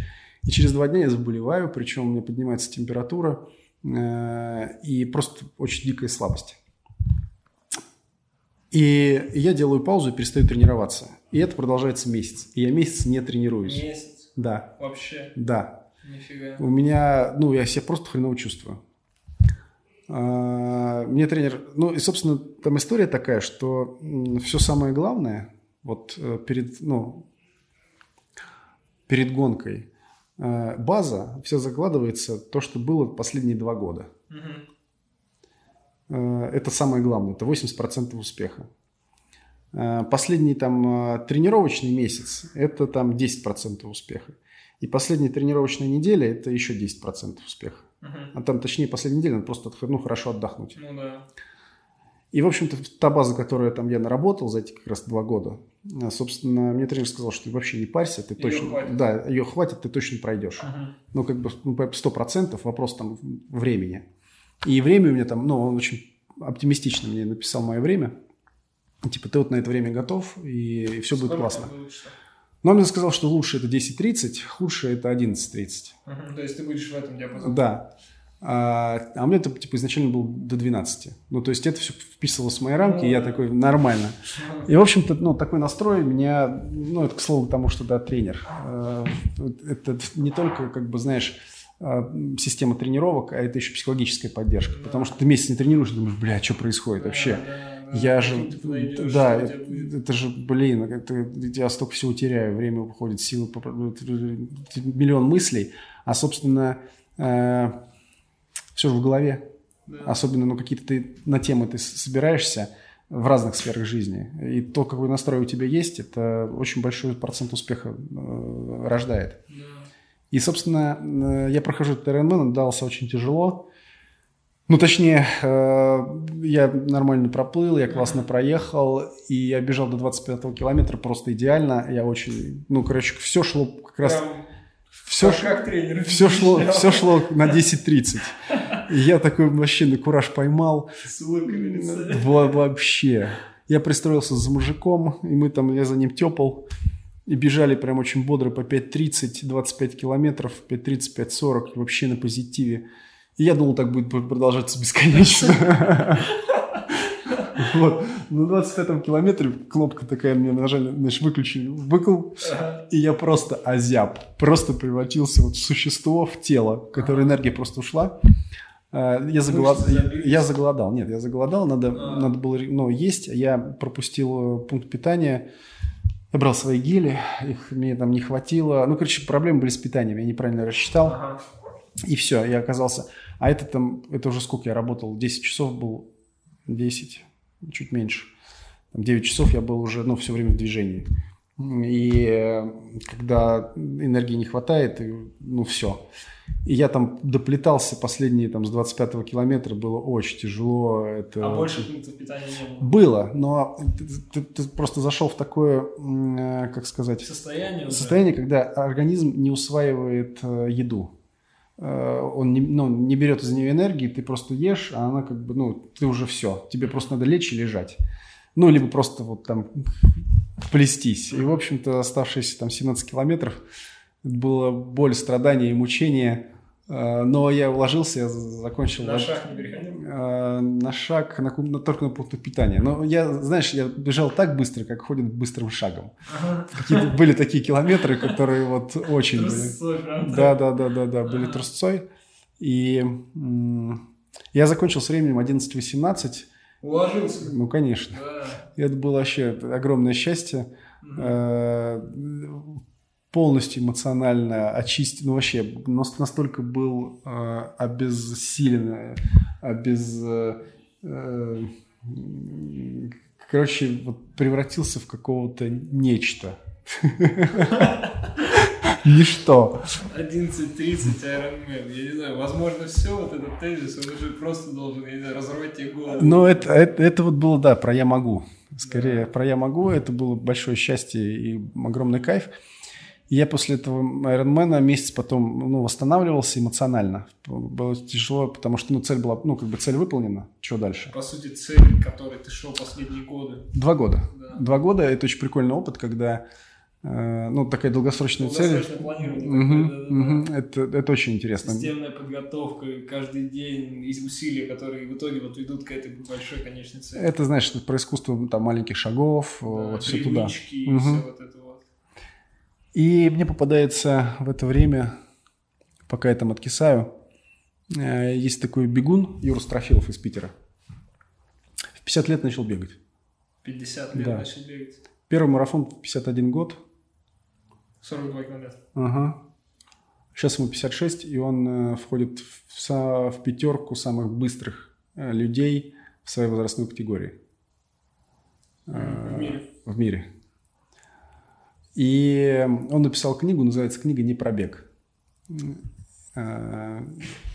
И через два дня я заболеваю, причем у меня поднимается температура э, и просто очень дикая слабость. И я делаю паузу и перестаю тренироваться. И это продолжается месяц. И я месяц не тренируюсь.
Месяц?
Да.
Вообще?
Да.
Нифига.
У меня, ну, я себя просто хреново чувствую. А, мне тренер, ну, и, собственно, там история такая, что все самое главное, вот э, перед, ну, перед гонкой, э, база, все закладывается то, что было последние два года. Угу. Это самое главное, это 80% успеха. Э, последний там э, тренировочный месяц – это там 10% успеха. И последняя тренировочная неделя – это еще 10% успеха. Uh-huh. А там, точнее, последняя неделя надо просто ну, хорошо отдохнуть.
Ну да.
И, в общем-то, та база, которую там я наработал за эти как раз два года, собственно, мне тренер сказал, что ты вообще не парься, ты ее точно...
Хватит.
Да, ее хватит, ты точно пройдешь.
Uh-huh.
Ну, как бы, ну, сто процентов, вопрос там времени. И время у меня там, ну, он очень оптимистично мне написал мое время. Типа, ты вот на это время готов, и, и все будет классно.
Будет, что?
Но он мне сказал, что лучше это 10.30, худше это 11.30.
Угу, то есть ты будешь в этом диапазоне?
Да. А, а у меня это типа изначально был до 12. Ну, то есть это все вписывалось в мои рамки, и я такой, нормально. И, в общем-то, ну, такой настрой меня, ну, это к слову тому, что, да, тренер. А, это не только, как бы, знаешь, а, система тренировок, а это еще психологическая поддержка. Потому что ты месяц не тренируешь, думаешь, бля, что происходит вообще? Я же, да, это, это же, блин, это, я столько всего теряю, время уходит, силы, миллион мыслей, а, собственно, э, все же в голове. Да. Особенно, ну, какие-то ты на темы ты собираешься в разных сферах жизни. И то, какой настрой у тебя есть, это очень большой процент успеха э, рождает. Да. И, собственно, э, я прохожу этот Ironman, дался очень тяжело. Ну, точнее, э, я нормально проплыл, я классно проехал, и я бежал до 25 километра просто идеально. Я очень, ну, короче, все шло как раз... Прям все, ш... как тренер все, шло, все шло на 10-30. И я такой вообще на кураж поймал. С Вообще. Я пристроился за мужиком, и мы там, я за ним тепал. И бежали прям очень бодро по 5.30, 25 километров, 5.30, 5.40, вообще на позитиве. И я думал, так будет продолжаться бесконечно. Вот. На 25-м километре кнопка такая, мне нажали, значит, выключили выкл, и я просто озяб. Просто превратился вот в существо, в тело, которое энергия просто ушла. А, я, заголод... я заголодал. Нет, я заголодал, надо, а. надо было ну, есть. Я пропустил э, пункт питания. Я брал свои гели, их мне там не хватило. Ну, короче, проблемы были с питанием, я неправильно рассчитал. Ага. И все, я оказался... А это там, это уже сколько я работал? 10 часов был, 10, чуть меньше. Там 9 часов я был уже, ну, все время в движении. И э, когда энергии не хватает, и, ну, все. И я там доплетался последние, там, с 25-го километра, было очень тяжело. Это...
А больше пунктов питания не
было? Было, но ты, ты, ты просто зашел в такое, э, как сказать...
Состояние?
Состояние, уже. когда организм не усваивает э, еду. Э, он не, ну, не берет из нее энергии, ты просто ешь, а она как бы, ну, ты уже все. Тебе просто надо лечь и лежать. Ну, либо просто вот там плестись. И, в общем-то, оставшиеся там 17 километров было боль, страдания и мучения. Э, но я вложился, я закончил...
На шаг не переходил?
Э, на шаг, на, на, только на пункт питания. Но я, знаешь, я бежал так быстро, как ходит быстрым шагом. Ага. Были такие километры, которые вот очень
трусцой,
были. Да, да, да, да, да, были трусцой. И я закончил с временем 11.18.
Уложился?
Ну, конечно. Да. Это было вообще огромное счастье. Угу полностью эмоционально очистить, ну вообще настолько был э, обессилен, обез, э, э, короче, вот превратился в какого-то нечто. Ничто.
11.30 Ironman. Я не знаю, возможно, все вот этот тезис, он уже просто должен, я не знаю, разорвать тебе голову.
Ну, это, это, это вот было, да, про «я могу». Скорее, да. про «я могу». Это было большое счастье и огромный кайф я после этого Ironman месяц потом ну, восстанавливался эмоционально. Было тяжело, потому что ну, цель была, ну, как бы цель выполнена. Что дальше?
По сути, цель, к которой ты шел последние годы.
Два года. Да. Два года – это очень прикольный опыт, когда э, ну, такая долгосрочная цель.
планирование.
Угу, такое, да, угу. Это, это очень интересно.
Системная подготовка, каждый день, усилия, которые в итоге вот ведут к этой большой конечной цели.
Это, значит, про искусство там, маленьких шагов, да, вот все туда.
Угу. все вот это
и мне попадается в это время, пока я там откисаю, э, есть такой бегун Юра Строфилов из Питера. В 50 лет начал бегать.
50 лет да. начал бегать.
Первый марафон в 51 год.
42 километра.
Ага. Сейчас ему 56, и он э, входит в, в пятерку самых быстрых э, людей в своей возрастной категории.
В мире.
В мире. И он написал книгу, называется книга «Не пробег». А,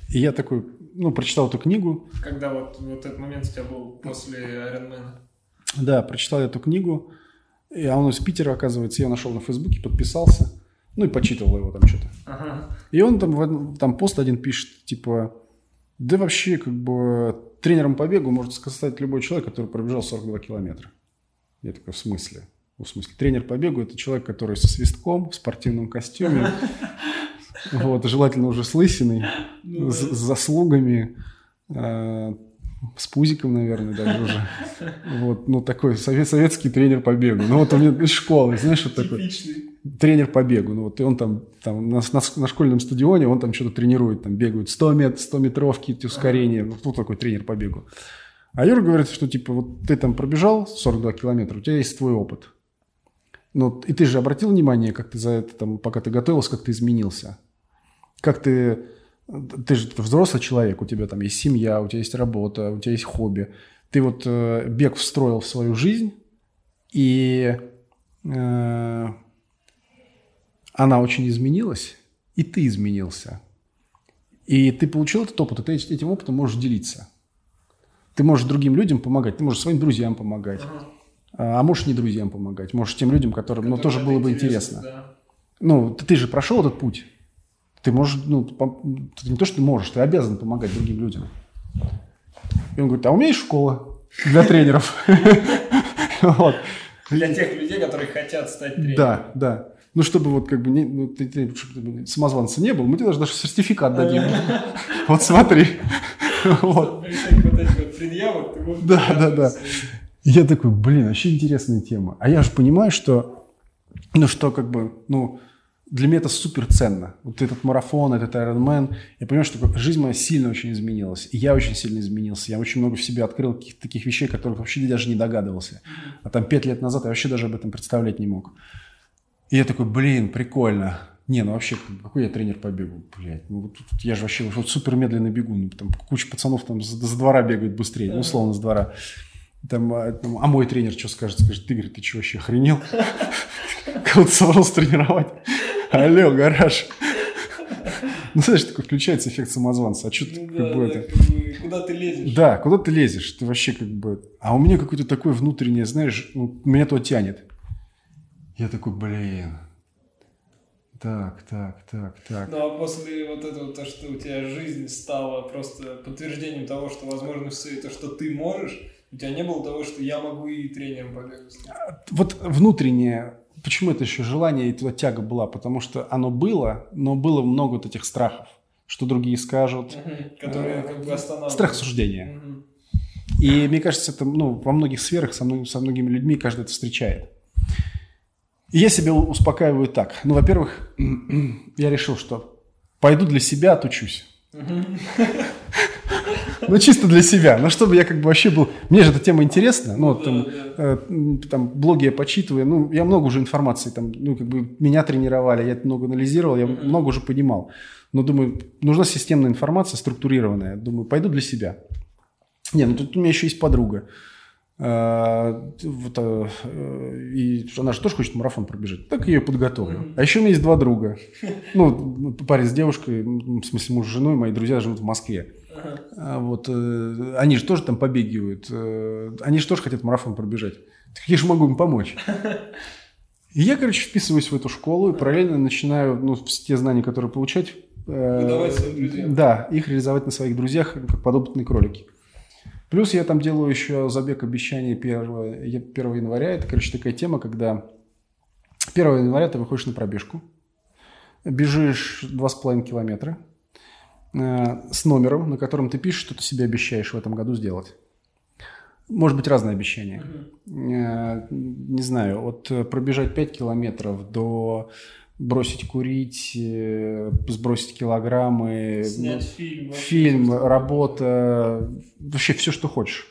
и я такой, ну, прочитал эту книгу.
Когда вот, вот этот момент у тебя был после Ironman?
Да, прочитал эту книгу. И, а он из Питера, оказывается, я нашел на Фейсбуке, подписался. Ну и почитывал его там что-то.
Ага.
И он там, там пост один пишет, типа, да вообще, как бы, тренером по бегу может стать любой человек, который пробежал 42 километра. Я такой, в смысле? Ну, в смысле, тренер по бегу – это человек, который со свистком, в спортивном костюме, вот, желательно уже с лысиной, ну с заслугами, э, с пузиком, наверное, даже уже. Вот, ну, такой совет, советский тренер по бегу. Ну, вот у меня из школы, знаешь, что такое? Тренер по бегу. Ну, вот, и он там, там на, на, на школьном стадионе, он там что-то тренирует, там бегают 100 метров, 100 метровки, ускорения. Ну, кто такой тренер по бегу? А Юра говорит, что, типа, вот ты там пробежал 42 километра, у тебя есть твой опыт. Ну, и ты же обратил внимание, как ты за это, там, пока ты готовился, как ты изменился? Как ты ты же взрослый человек, у тебя там есть семья, у тебя есть работа, у тебя есть хобби. Ты вот э, бег встроил в свою жизнь, и э, она очень изменилась, и ты изменился. И ты получил этот опыт, и ты этим опытом можешь делиться. Ты можешь другим людям помогать, ты можешь своим друзьям помогать, а можешь не друзьям помогать, можешь тем людям, которым ну, тоже было бы интересно. Да. Ну, ты, ты же прошел этот путь. Ты можешь, ну, ты не то, что ты можешь, ты обязан помогать другим людям. И он говорит, а у меня есть школа для тренеров.
Для тех людей, которые хотят стать тренером.
Да, да. Ну, чтобы вот как бы не, ну, ты, ты, чтобы самозванца не был, мы тебе даже даже сертификат дадим. Вот смотри. Вот. Да, да, да. Я такой, блин, вообще интересная тема. А я же понимаю, что, ну, что как бы, ну, для меня это супер ценно. Вот этот марафон, этот Ironman, я понимаю, что жизнь моя сильно очень изменилась. И я очень сильно изменился. Я очень много в себе открыл каких-то таких вещей, которых вообще даже не догадывался. А там пять лет назад я вообще даже об этом представлять не мог. И я такой, блин, прикольно. Не, ну вообще, какой я тренер по бегу, блядь. Ну, вот, вот, я же вообще вот супер медленно бегу. Ну, там куча пацанов там с, с двора бегают быстрее, ну, условно, с двора. Там, а, там, а мой тренер что скажет? Скажет, говорит, ты что, вообще охренел? Кого-то собрался тренировать. Алло, гараж. Ну, знаешь, такой включается эффект самозванца. А что ты, ну, как бы, это...
Куда ты лезешь?
Да, куда ты лезешь? Ты вообще как бы... А у меня какое-то такое внутреннее, знаешь, ну, меня то тянет. Я такой, блин, так, так, так, так.
Ну а после вот этого, то, что у тебя жизнь стала просто подтверждением того, что возможно все это, что ты можешь, у тебя не было того, что я могу и тренером побегать.
Вот внутреннее почему это еще желание и туда тяга была? Потому что оно было, но было много вот этих страхов, что другие скажут.
которые как бы останавливают.
Страх суждения. И мне кажется, это ну, во многих сферах со, многими, со многими людьми каждый это встречает. И я себя успокаиваю так. Ну, во-первых, я решил, что пойду для себя отучусь. Ну, чисто для себя. Ну, чтобы я как бы вообще был... Мне же эта тема интересна. Ну, там, э, там блоги я почитываю. Ну, я много уже информации там... Ну, как бы меня тренировали, я это много анализировал, я много уже понимал. Но думаю, нужна системная информация, структурированная. Думаю, пойду для себя. Не, ну тут у меня еще есть подруга. А, вот, а, и она же тоже хочет марафон пробежать. Так я ее подготовлю. А еще у меня есть два друга. Ну, парень с девушкой, в смысле муж с женой, мои друзья живут в Москве. А вот, э, они же тоже там побегивают. Э, они же тоже хотят марафон пробежать. Так я же могу им помочь. И я, короче, вписываюсь в эту школу и параллельно начинаю ну, те знания, которые получать,
Выдавать своим друзьям.
Да, их реализовать на своих друзьях, как подопытные кролики. Плюс я там делаю еще забег обещаний 1, 1 января. Это, короче, такая тема, когда 1 января ты выходишь на пробежку, бежишь 2,5 километра – Э, с номером, на котором ты пишешь, что ты себе обещаешь в этом году сделать. Может быть, разные обещания. Mm-hmm. Не знаю, от э, пробежать 5 километров до бросить курить, сбросить килограммы,
снять фильм,
фильм работа, вообще все, что хочешь.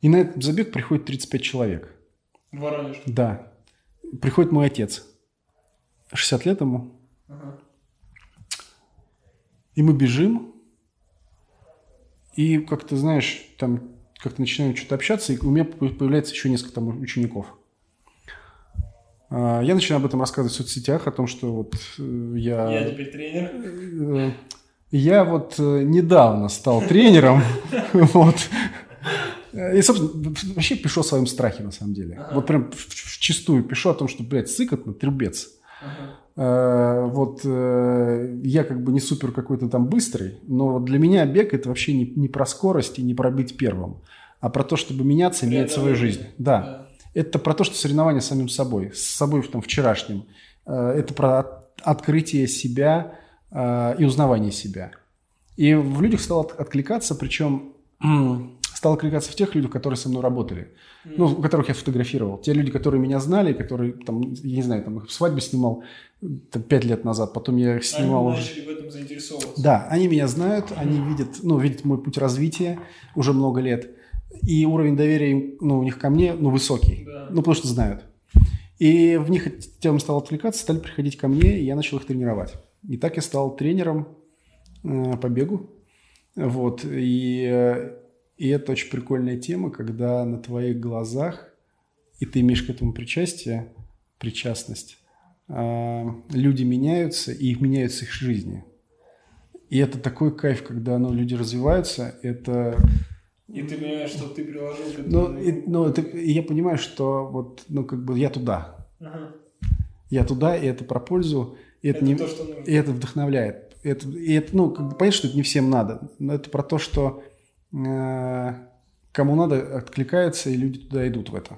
И на этот забег приходит 35 человек.
Воронеж?
Да. Приходит мой отец. 60 лет ему. Ага. И мы бежим, и как-то, знаешь, там как-то начинаем что-то общаться, и у меня появляется еще несколько там учеников. А, я начинаю об этом рассказывать в соцсетях, о том, что вот э, я...
Я теперь тренер.
Э, я вот э, недавно стал тренером, вот. И, собственно, вообще пишу о своем страхе, на самом деле. Вот прям в чистую пишу о том, что, блядь, сыкотно, трубец. Э, вот э, я как бы не супер какой-то там быстрый, но для меня бег это вообще не, не про скорость и не про быть первым, а про то, чтобы меняться, менять свою жизнь. Да. да. Это про то, что соревнование с самим собой, с собой там, вчерашним. Э, это про открытие себя и узнавание себя. И в людях стало откликаться, причем стал откликаться в тех людях, которые со мной работали, mm. ну, которых я фотографировал. Те люди, которые меня знали, которые, там, я не знаю, там, их свадьбы снимал там, пять лет назад, потом я их снимал
они уже. в этом заинтересовываться.
Да, они меня знают, mm. они видят, ну, видят мой путь развития уже много лет, и уровень доверия, ну, у них ко мне, ну, высокий, да. ну, потому что знают. И в них тем стал отвлекаться, стали приходить ко мне, и я начал их тренировать. И так я стал тренером э, по бегу. Вот, и э, и это очень прикольная тема, когда на твоих глазах, и ты имеешь к этому причастие, причастность, а, люди меняются, и их меняются их жизни. И это такой кайф, когда ну, люди развиваются, это...
И ты понимаешь, что ты приложил к
этому. Ну, и, ну это, и я понимаю, что вот, ну, как бы я туда. Ага. Я туда, и это про пользу. И это, это не, то, что нужно. И это вдохновляет. Это, и это, ну, как бы понятно, что это не всем надо. Но это про то, что кому надо, откликается, и люди туда идут в это.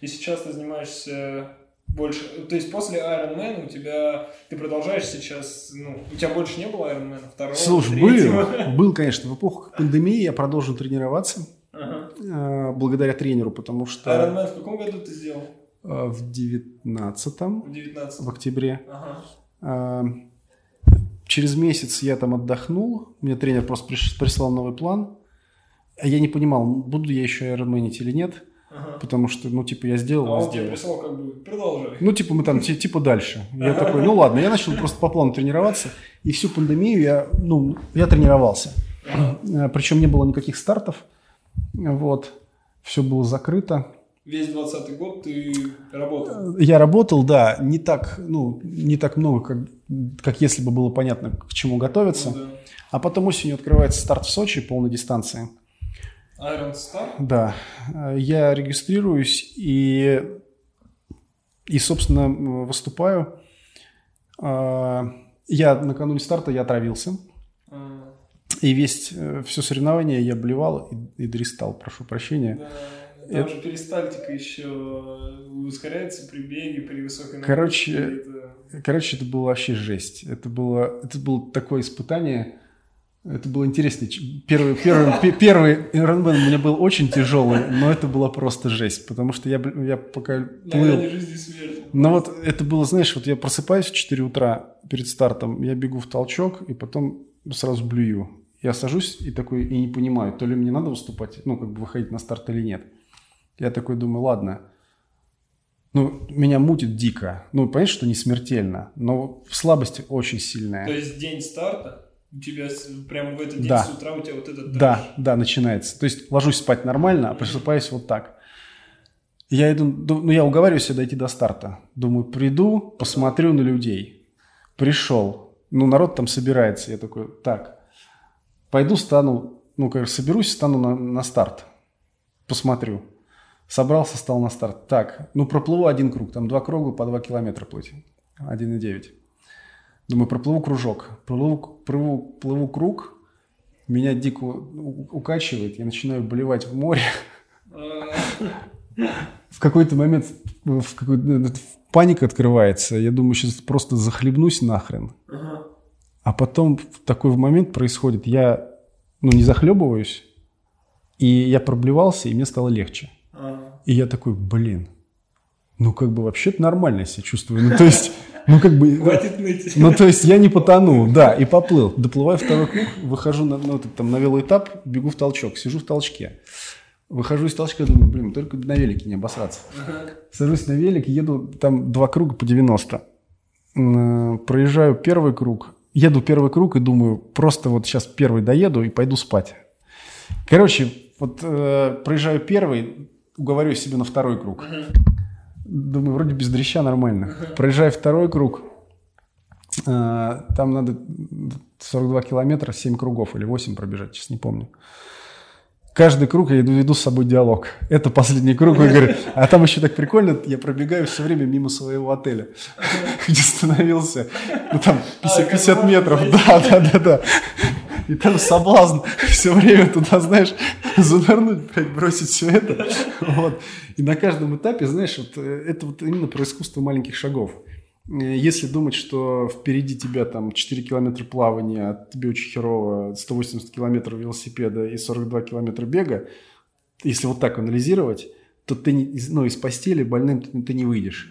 И сейчас ты занимаешься больше... То есть после Iron Man у тебя... Ты продолжаешь сейчас... Ну, у тебя больше не было Iron Man второго,
Слушай, был, был, конечно. В эпоху пандемии я продолжил тренироваться. Ага. Э, благодаря тренеру, потому что...
Iron Man в каком году ты сделал?
Э, в девятнадцатом. В девятнадцатом. В октябре. Ага. Через месяц я там отдохнул, мне тренер просто прислал новый план. А я не понимал, буду я еще айронменить или нет. Ага. Потому что, ну, типа, я сделал,
а он сделал. тебе прислал как бы, продолжай.
Ну, типа, мы там, типа, дальше. Я такой, ну, ладно. Я начал просто по плану тренироваться. И всю пандемию я, ну, я тренировался. Причем не было никаких стартов. Вот. Все было закрыто
весь 20 год ты работал?
Я работал, да, не так, ну, не так много, как, как если бы было понятно, к чему готовиться. Ну, да. А потом осенью открывается старт в Сочи полной дистанции.
Iron Star?
Да. Я регистрируюсь и, и собственно, выступаю. А, я накануне старта я отравился. А. И весь, э, все соревнование я блевал и, и дристал, прошу прощения. Да.
Там это... же перистальтика еще ускоряется при беге, при высокой
нагрузке. Короче, это... короче, это было вообще жесть. Это было, это было такое испытание. Это было интересно. Первый, первый, первый Ironman у меня был очень тяжелый, но это была просто жесть, потому что я, я пока плыл... Но вот это было, знаешь, вот я просыпаюсь в 4 утра перед стартом, я бегу в толчок и потом сразу блюю. Я сажусь и такой, и не понимаю, то ли мне надо выступать, ну, как бы выходить на старт или нет. Я такой думаю, ладно, ну, меня мутит дико. Ну, понятно, что не смертельно, но слабость очень сильная.
То есть день старта у тебя прямо в этот день
да.
с утра у тебя вот этот
Да, да, начинается. То есть ложусь спать нормально, а просыпаюсь вот так. Я иду, ну, я уговариваю себя дойти до старта. Думаю, приду, посмотрю на людей. Пришел. Ну, народ там собирается. Я такой, так, пойду стану, ну, как соберусь, стану на, на старт. Посмотрю. Собрался, стал на старт. Так, ну проплыву один круг, там два круга по два километра плыть. 1,9. Думаю, проплыву кружок. Плыву, плыву, плыву круг, меня дико укачивает, я начинаю болевать в море. В какой-то момент в какой паника открывается. Я думаю, сейчас просто захлебнусь нахрен. А потом такой момент происходит. Я ну, не захлебываюсь, и я проблевался, и мне стало легче. И я такой, блин, ну как бы вообще-то нормально себя чувствую. Ну то есть, ну как бы... Хватит ныть. Ну то есть я не потонул, да, и поплыл. Доплываю второй круг, выхожу на, ну, там, на велоэтап, бегу в толчок, сижу в толчке. Выхожу из толчка, думаю, блин, только на велике не обосраться. Ага. Сажусь на велик, еду там два круга по 90. Проезжаю первый круг, еду первый круг и думаю, просто вот сейчас первый доеду и пойду спать. Короче, вот э, проезжаю первый, уговорю себе на второй круг. Думаю, вроде без дрища нормально. Проезжаю второй круг. Э, там надо 42 километра, 7 кругов или 8 пробежать, сейчас не помню. Каждый круг я веду с собой диалог. Это последний круг. Я говорю, а там еще так прикольно, я пробегаю все время мимо своего отеля, где становился. Ну там 50, 50 метров. Да, да, да, да. И там соблазн все время туда, знаешь, занырнуть, блядь, бросить все это. Вот. И на каждом этапе, знаешь, вот э, это вот именно про искусство маленьких шагов. Э, если думать, что впереди тебя там 4 километра плавания, а тебе очень херово 180 километров велосипеда и 42 километра бега, если вот так анализировать, то ты ну, из постели больным ты, ты не выйдешь.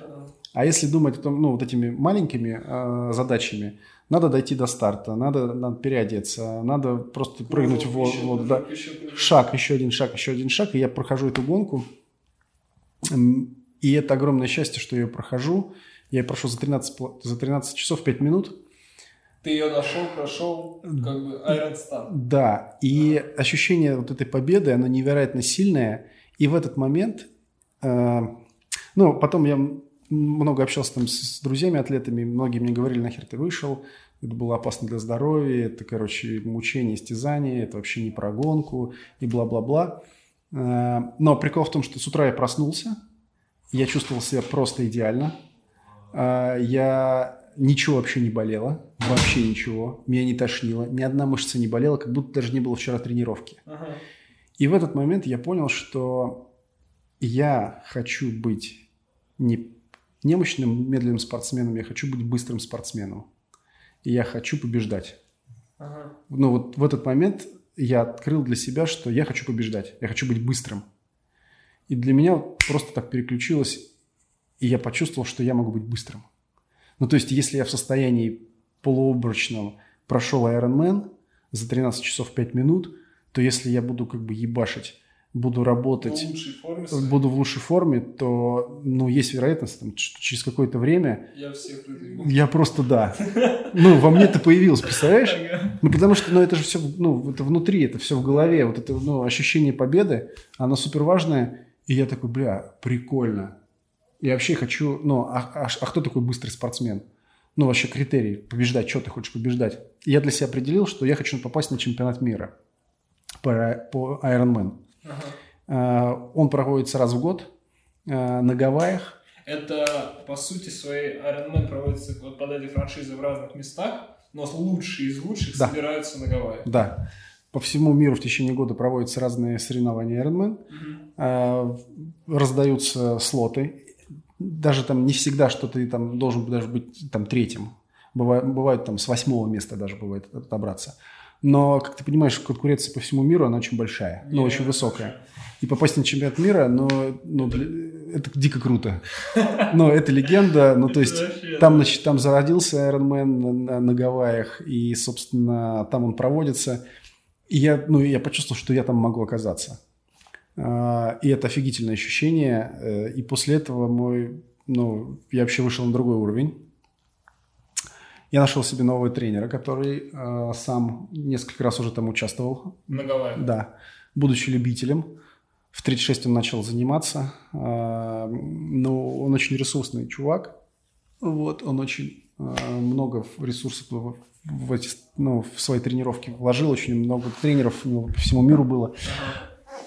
А если думать о том, ну, вот этими маленькими э, задачами, надо дойти до старта, надо, надо переодеться, надо просто ну, прыгнуть в воду. Да. Еще шаг, еще один шаг, еще один шаг, и я прохожу эту гонку. И это огромное счастье, что я ее прохожу. Я ее прошел за 13, за 13 часов 5 минут.
Ты ее нашел, прошел, как бы Iron Star.
Да, и а. ощущение вот этой победы, оно невероятно сильное. И в этот момент, э, ну, потом я много общался там с друзьями, атлетами, многие мне говорили, нахер ты вышел, это было опасно для здоровья, это, короче, мучение, истязание, это вообще не про гонку и бла-бла-бла. Э, но прикол в том, что с утра я проснулся, я чувствовал себя просто идеально, э, я ничего вообще не болело, вообще ничего, меня не тошнило, ни одна мышца не болела, как будто даже не было вчера тренировки. Ага. И в этот момент я понял, что я хочу быть не немощным, медленным спортсменом, я хочу быть быстрым спортсменом. И я хочу побеждать. Ага. Ну вот в этот момент я открыл для себя, что я хочу побеждать, я хочу быть быстрым. И для меня просто так переключилось, и я почувствовал, что я могу быть быстрым. Ну то есть если я в состоянии полуобрачном прошел Ironman за 13 часов 5 минут, то если я буду как бы ебашить буду работать, в форме буду в лучшей форме, то, ну, есть вероятность, там, что через какое-то время...
Я всех
Я просто, да. Ну, во мне это появилось, представляешь? Ну, потому что, ну, это же все, ну, это внутри, это все в голове. Вот это, ну, ощущение победы, оно супер важное. И я такой, бля, прикольно. Я вообще хочу, ну, а, а, а кто такой быстрый спортсмен? Ну, вообще критерий побеждать, что ты хочешь побеждать? Я для себя определил, что я хочу попасть на чемпионат мира по, по Ironman. Ага. Он проводится раз в год э, на Гавайях.
Это, по сути своей, Ironman проводится вот под этой франшизой в разных местах, но лучшие из лучших да. собираются на Гавайях.
Да. По всему миру в течение года проводятся разные соревнования Ironman. Угу. Раздаются слоты. Даже там не всегда, что ты там должен даже быть там третьим. Бывает, бывает там с восьмого места даже бывает отобраться. Но, как ты понимаешь, конкуренция по всему миру, она очень большая, но очень высокая. И попасть на чемпионат мира, ну, ну это дико круто. Но это легенда, ну, то есть там, значит, там зародился Iron Man на, на Гавайях, и, собственно, там он проводится. И я, ну, я почувствовал, что я там могу оказаться. А, и это офигительное ощущение. Э, и после этого мой, ну, я вообще вышел на другой уровень. Я нашел себе нового тренера, который э, сам несколько раз уже там участвовал.
На Гавайях?
Да. Будучи любителем. В 36 он начал заниматься. Э, но он очень ресурсный чувак. Вот, он очень э, много ресурсов в, в, эти, ну, в свои тренировки вложил. Очень много тренеров у него по всему миру было.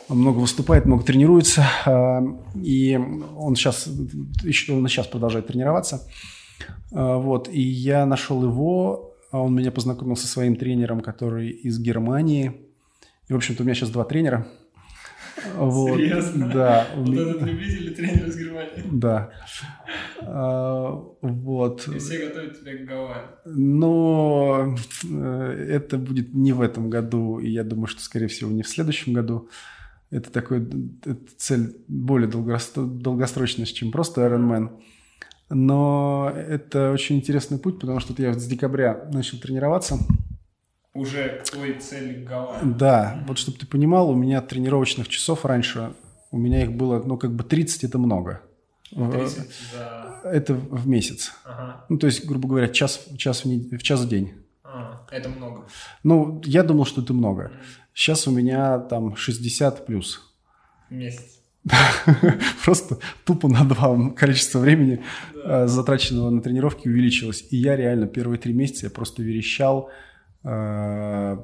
Он много выступает, много тренируется. Э, и он сейчас, еще, он сейчас продолжает тренироваться. А, вот, и я нашел его, а он меня познакомил со своим тренером, который из Германии. И, в общем-то, у меня сейчас два тренера.
Вот, Серьезно?
Да.
Вот меня... этот любитель тренер из Германии.
Да. А, вот.
И все готовят тебя к Гавайям.
Но э, это будет не в этом году, и я думаю, что, скорее всего, не в следующем году. Это такой это цель более долгосрочная, чем просто Ironman. Но это очень интересный путь, потому что я с декабря начал тренироваться.
Уже к твоей цели Гавайи.
Да, вот чтобы ты понимал, у меня тренировочных часов раньше, у меня их было, ну, как бы 30 это много.
30 за...
Это в месяц.
Ага.
Ну, то есть, грубо говоря, час, час, в, не... в час в день.
А, это много.
Ну, я думал, что это много. Сейчас у меня там 60 плюс.
Месяц.
Просто тупо на два количество времени, да. затраченного на тренировки, увеличилось. И я реально первые три месяца я просто верещал. Э,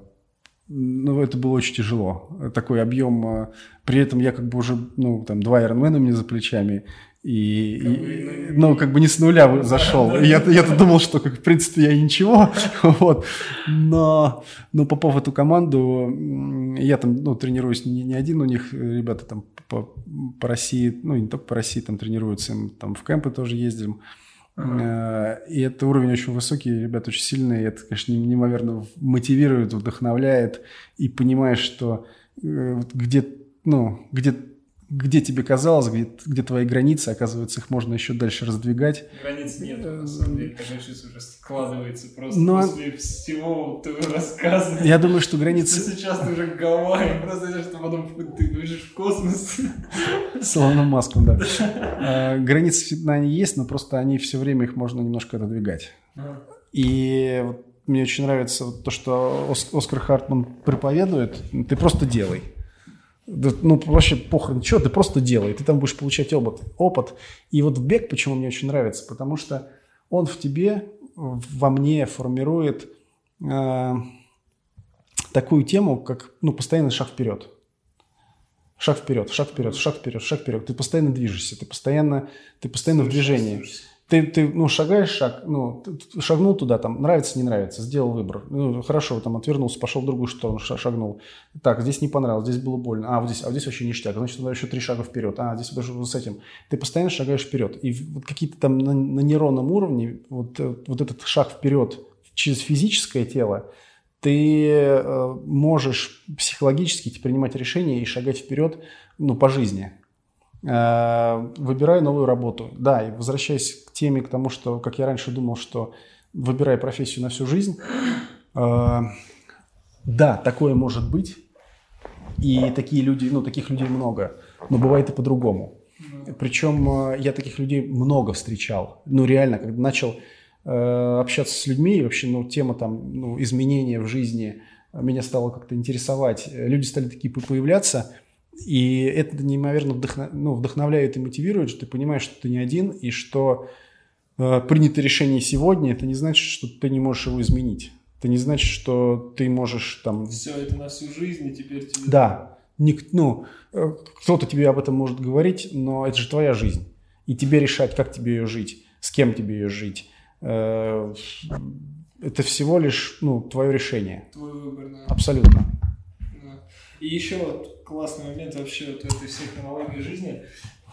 ну, это было очень тяжело. Такой объем. Э, при этом я как бы уже, ну, там, два Ironman у меня за плечами. И, как и ну, как бы не с нуля зашел. Я, я-то думал, что, как, в принципе, я ничего, вот. Но, но попав в эту команду, я там, ну, тренируюсь не, не один у них, ребята там по, по России, ну, не только по России там тренируются, там в кемпы тоже ездим. Uh-huh. И это уровень очень высокий, ребята очень сильные, это, конечно, неимоверно мотивирует, вдохновляет, и понимаешь, что э, где, ну, где где тебе казалось, где, где твои границы, оказывается, их можно еще дальше раздвигать.
Границ нет, на самом деле, жизнь уже складывается просто Но... После всего твоего рассказа.
Я думаю, что границы...
Что сейчас ты уже Гавайи, просто идешь, что потом ты бежишь в космос.
С Илоном Маском, да. А, границы всегда они есть, но просто они все время их можно немножко отодвигать. И мне очень нравится то, что Оскар Хартман проповедует. Ты просто делай. Ну, вообще похрен, что ты просто делай, ты там будешь получать опыт. опыт. И вот бег почему мне очень нравится, потому что он в тебе, во мне формирует э, такую тему, как ну, постоянный шаг вперед. Шаг вперед, шаг вперед, шаг вперед, шаг вперед. Ты постоянно движешься, ты постоянно, ты постоянно в движении. Слушай ты, ты ну, шагаешь шаг, ну, шагнул туда, там, нравится, не нравится, сделал выбор. Ну, хорошо, там, отвернулся, пошел в другую сторону, шагнул. Так, здесь не понравилось, здесь было больно. А, вот здесь, а вот здесь вообще ништяк. Значит, надо еще три шага вперед. А, здесь даже с этим. Ты постоянно шагаешь вперед. И вот какие-то там на, на нейронном уровне вот, э, вот этот шаг вперед через физическое тело, ты э, можешь психологически принимать решения и шагать вперед ну, по жизни. Э, выбираю новую работу. Да, и возвращаясь к теме, к тому, что, как я раньше думал, что выбирая профессию на всю жизнь, э, да, такое может быть, и такие люди, ну, таких людей много, но бывает и по-другому. Причем э, я таких людей много встречал. Ну, реально, когда начал общаться с людьми, и вообще, ну, тема там, ну, изменения в жизни меня стала как-то интересовать. Люди стали такие появляться – и это неимоверно вдохно, ну, вдохновляет и мотивирует, что ты понимаешь, что ты не один, и что э, принято решение сегодня, это не значит, что ты не можешь его изменить. Это не значит, что ты можешь там...
Все, это на всю жизнь, и теперь тебе...
Да. Ник, ну, э, кто-то тебе об этом может говорить, но это же твоя жизнь. И тебе решать, как тебе ее жить, с кем тебе ее жить. Э, это всего лишь ну, твое решение.
Твой выбор, да.
Абсолютно.
Да. И еще вот классный момент вообще вот этой всей хронологии жизни.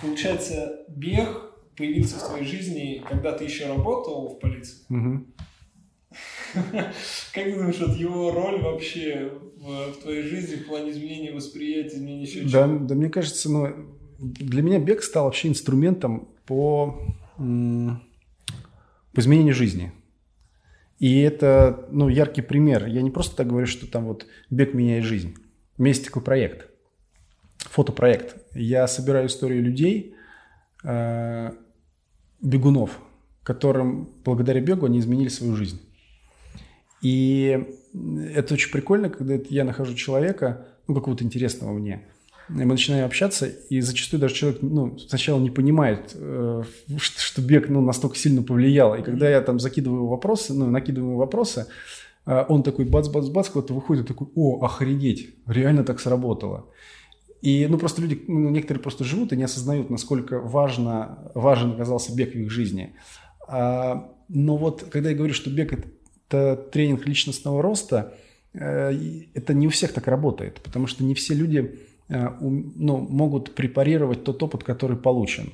Получается, бег появился в твоей жизни, когда ты еще работал в полиции.
Угу.
Как ты думаешь, вот его роль вообще в, в твоей жизни в плане изменения восприятия, изменения еще
да, чего? Да, мне кажется, ну, для меня бег стал вообще инструментом по, по изменению жизни. И это, ну, яркий пример. Я не просто так говорю, что там вот бег меняет жизнь. У меня есть такой проект фотопроект. Я собираю истории людей, э, бегунов, которым благодаря бегу они изменили свою жизнь. И это очень прикольно, когда я нахожу человека, ну, какого-то интересного мне, и мы начинаем общаться, и зачастую даже человек ну, сначала не понимает, э, что бег ну, настолько сильно повлиял. И когда я там закидываю вопросы, ну, накидываю вопросы, он такой бац-бац-бац, куда-то выходит, такой, о, охренеть, реально так сработало. И ну, просто люди, ну, некоторые просто живут и не осознают, насколько важно, важен оказался бег в их жизни. А, но вот когда я говорю, что бег – это тренинг личностного роста, э, это не у всех так работает, потому что не все люди э, ну, могут препарировать тот опыт, который получен.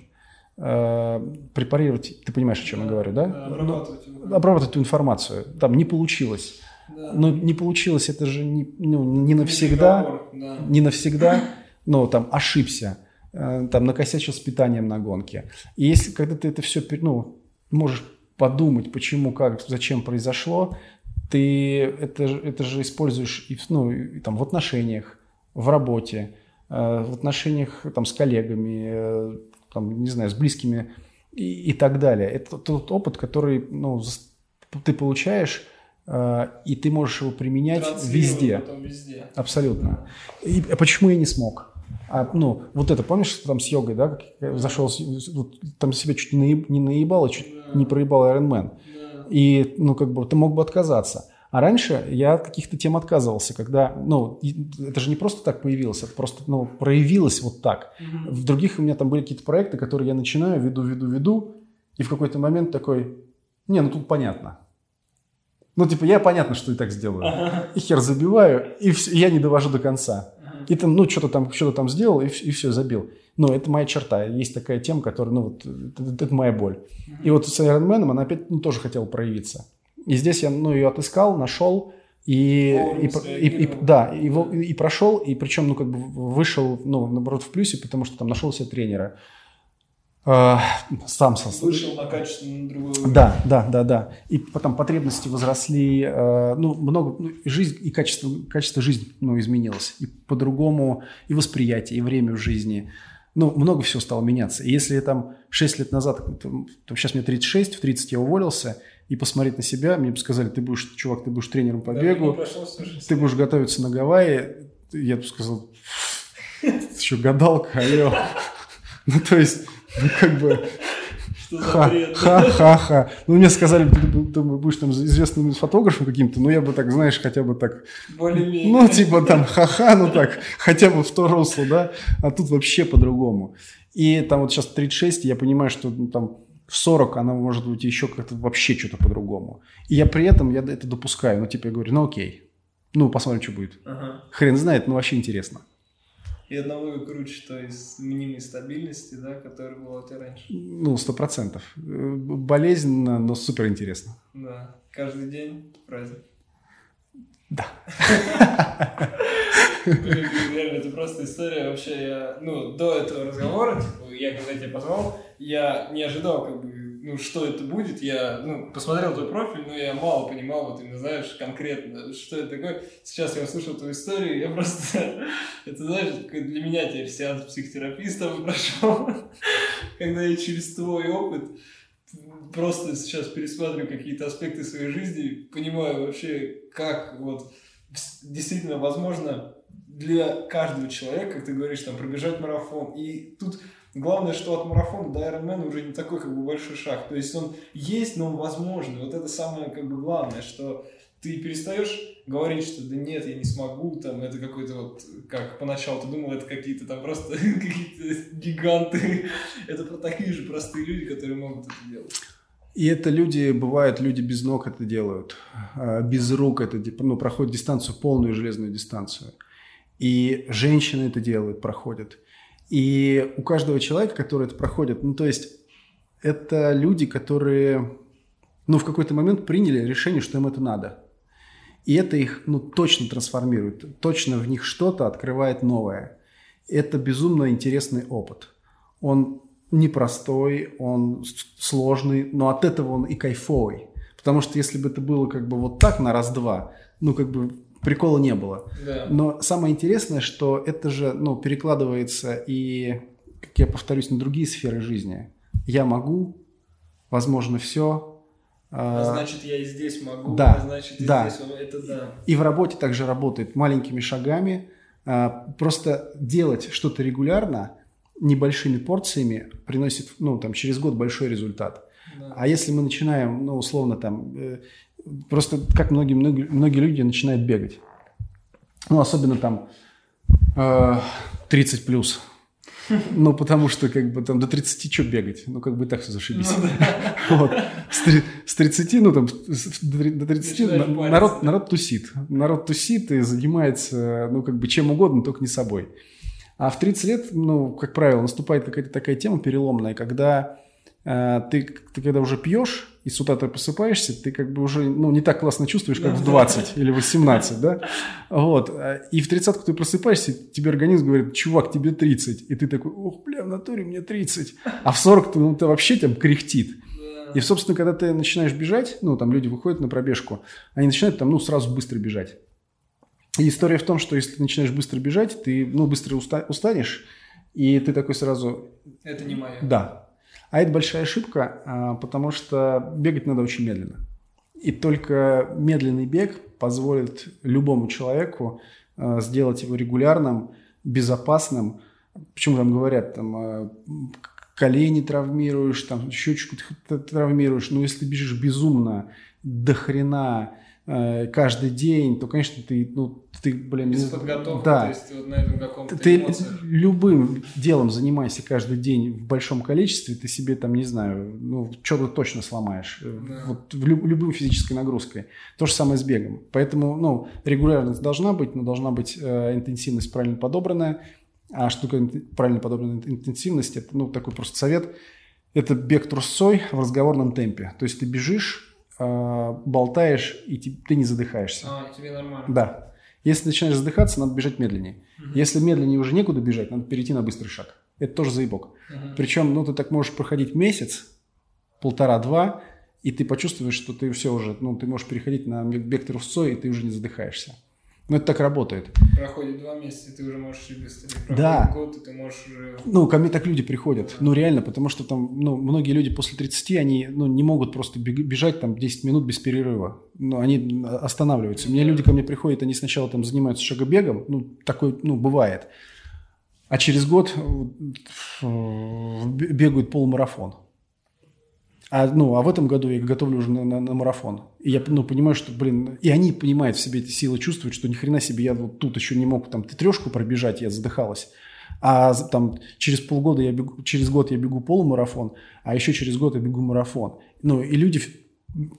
Э, препарировать, ты понимаешь, о чем да, я говорю, да?
обрабатывать,
ну, обрабатывать эту информацию. Там не получилось. Да. Но не получилось, это же не, ну, не навсегда. Да. Не навсегда ну, там, ошибся, э, там, накосячил с питанием на гонке. И если, когда ты это все, ну, можешь подумать, почему, как, зачем произошло, ты это, это же используешь и, ну, и, там, в отношениях, в работе, э, в отношениях там, с коллегами, там, не знаю, с близкими и, и так далее. Это тот опыт, который ну, ты получаешь и ты можешь его применять везде.
везде.
Абсолютно. И почему я не смог? А, ну, вот это, помнишь, там с йогой, да, как зашел, вот, там себя чуть не, наеб, не наебал, а чуть да. не проебал Iron Man. Да. И, ну, как бы, ты мог бы отказаться. А раньше я от каких-то тем отказывался, когда, ну, это же не просто так появилось, это просто, ну, проявилось вот так. Mm-hmm. В других у меня там были какие-то проекты, которые я начинаю, веду, веду, веду, и в какой-то момент такой, не, ну тут понятно. Ну, типа, я понятно, что и так сделаю. Ага. И хер забиваю, и, все, и я не довожу до конца. Ага. И там, ну, что-то там, что-то там сделал, и, и все, забил. Но это моя черта. Есть такая тема, которая, ну, вот, это, это моя боль. Ага. И вот с Iron Man она опять ну, тоже хотела проявиться. И здесь я, ну, ее отыскал, нашел, и, и, и, и, да, и, и, прошел, и причем, ну, как бы вышел, ну, наоборот, в плюсе, потому что там нашел себе тренера.
Э, сам со... Вышел на качественно другой уровень.
Да, да, да, да. И потом потребности возросли, э, ну, много, ну, жизнь и качество, качество жизни, ну, изменилось. И по-другому, и восприятие, и время в жизни. Ну, много всего стало меняться. И если там 6 лет назад, то сейчас мне 36, в 30 я уволился, и посмотреть на себя, мне бы сказали, ты будешь, чувак, ты будешь тренером по да, бегу, ты будешь готовиться на Гавайи. Я бы сказал, еще гадалка, алло. Ну, то есть ну, как бы... Ха-ха-ха. Ну, мне сказали, ты, ты будешь там известным фотографом каким-то, ну, я бы так, знаешь, хотя бы так... Более-менее. Ну, типа там ха-ха, ну так, хотя бы в то русло, да? А тут вообще по-другому. И там вот сейчас 36, я понимаю, что ну, там в 40 она может быть еще как-то вообще что-то по-другому. И я при этом, я это допускаю. Ну, типа, я говорю, ну, окей. Ну, посмотрим, что будет. Ага. Хрен знает, но вообще интересно
и одного круче той мнимой стабильности, да, которая была у тебя раньше.
Ну, сто процентов. Болезненно, но супер интересно.
Да. Каждый день праздник.
Да.
Реально, это просто история. Вообще, я, ну, до этого разговора, типа, я когда тебя позвал, я не ожидал, как бы, ну, что это будет. Я, ну, посмотрел твой профиль, но я мало понимал, вот именно, знаешь, конкретно, что это такое. Сейчас я услышал твою историю, я просто, это, знаешь, для меня теперь сеанс психотераписта прошел, когда я через твой опыт просто сейчас пересматриваю какие-то аспекты своей жизни, понимаю вообще, как вот действительно возможно для каждого человека, как ты говоришь, там, пробежать марафон. И тут главное, что от марафона до Ironman уже не такой как бы большой шаг. То есть он есть, но он возможный. Вот это самое как бы главное, что ты перестаешь говорить, что да нет, я не смогу, там, это какой-то вот, как поначалу ты думал, это какие-то там просто какие-то гиганты. Это такие же простые люди, которые могут это делать.
И это люди, бывают люди без ног это делают, а, без рук это, ну, проходят дистанцию, полную железную дистанцию. И женщины это делают, проходят. И у каждого человека, который это проходит, ну, то есть это люди, которые, ну, в какой-то момент приняли решение, что им это надо. И это их, ну, точно трансформирует, точно в них что-то открывает новое. Это безумно интересный опыт. Он непростой, он сложный, но от этого он и кайфовый. Потому что если бы это было как бы вот так на раз-два, ну, как бы прикола не было. Да. Но самое интересное, что это же ну, перекладывается и, как я повторюсь, на другие сферы жизни. Я могу, возможно, все.
А, а значит, я и здесь могу,
да,
а значит, и
да.
здесь это да.
И в работе также работает маленькими шагами. А, просто делать что-то регулярно, небольшими порциями, приносит, ну, там, через год большой результат. Да. А если мы начинаем, ну, условно, там, э, просто как многие, многие, многие люди начинают бегать. Ну, особенно там э, 30 плюс. Ну, потому что, как бы, там, до 30 что бегать? Ну, как бы так все зашибись. Ну, да. вот. с, 30, ну, там, до 30 народ, народ тусит. Народ тусит и занимается, ну, как бы, чем угодно, только не собой. А в 30 лет, ну, как правило, наступает какая-то такая тема переломная, когда ты, ты когда уже пьешь, и с утра ты просыпаешься, ты как бы уже ну, не так классно чувствуешь, как в 20 или 18, да? Вот. И в 30 ты просыпаешься, тебе организм говорит, чувак, тебе 30. И ты такой, ох, бля, в натуре мне 30. А в 40 ты, ну, ты вообще там кряхтит. И, собственно, когда ты начинаешь бежать, ну, там люди выходят на пробежку, они начинают там, ну, сразу быстро бежать. И история в том, что если ты начинаешь быстро бежать, ты, ну, быстро уста- устанешь, и ты такой сразу...
Это не мое.
Да, а это большая ошибка, а, потому что бегать надо очень медленно. И только медленный бег позволит любому человеку а, сделать его регулярным, безопасным. Почему там говорят, там, а, колени травмируешь, там, щечку травмируешь. Но если бежишь безумно, до хрена, каждый день, то, конечно, ты, ну, ты, блин...
Без подготовки,
да.
то есть вот на этом каком-то
Ты
эмоциях.
любым делом занимайся каждый день в большом количестве, ты себе там, не знаю, ну, что-то точно сломаешь. э,
Да.
Вот в люб- любой физической нагрузкой. То же самое с бегом. Поэтому, ну, регулярность должна быть, но должна быть э, интенсивность правильно подобранная. А что такое правильно подобранная интенсивность? Это, ну, такой просто совет. Это бег трусцой в разговорном темпе. То есть ты бежишь, э, болтаешь, и ти- ты не задыхаешься.
А, тебе нормально.
Да. Если начинаешь задыхаться, надо бежать медленнее. Если медленнее уже некуда бежать, надо перейти на быстрый шаг. Это тоже заебок.
Мгм.
Причем, ну, ты так можешь проходить месяц, полтора-два, и ты почувствуешь, что ты все уже, ну, ты можешь переходить на бег трусцой, и ты уже не задыхаешься. Ну, это так работает.
Проходит два месяца, и ты уже можешь быстрее. Проходит
Да.
год, и ты можешь уже...
Ну, ко мне так люди приходят. Ну, реально, потому что там, ну, многие люди после 30, они, ну, не могут просто бежать там 10 минут без перерыва. Ну, они останавливаются. У меня люди ко мне приходят, они сначала там занимаются шагобегом, ну, такое, ну, бывает. А через год э, бегают полумарафон. А, ну, а в этом году я готовлю уже на, на- на марафон. И я ну, понимаю, что, блин, и они понимают в себе эти силы, чувствуют, что ни хрена себе, я вот тут еще не мог там трешку пробежать, я задыхалась. А там через полгода я бегу, через год я бегу полумарафон, а еще через год я бегу марафон. Ну, и люди,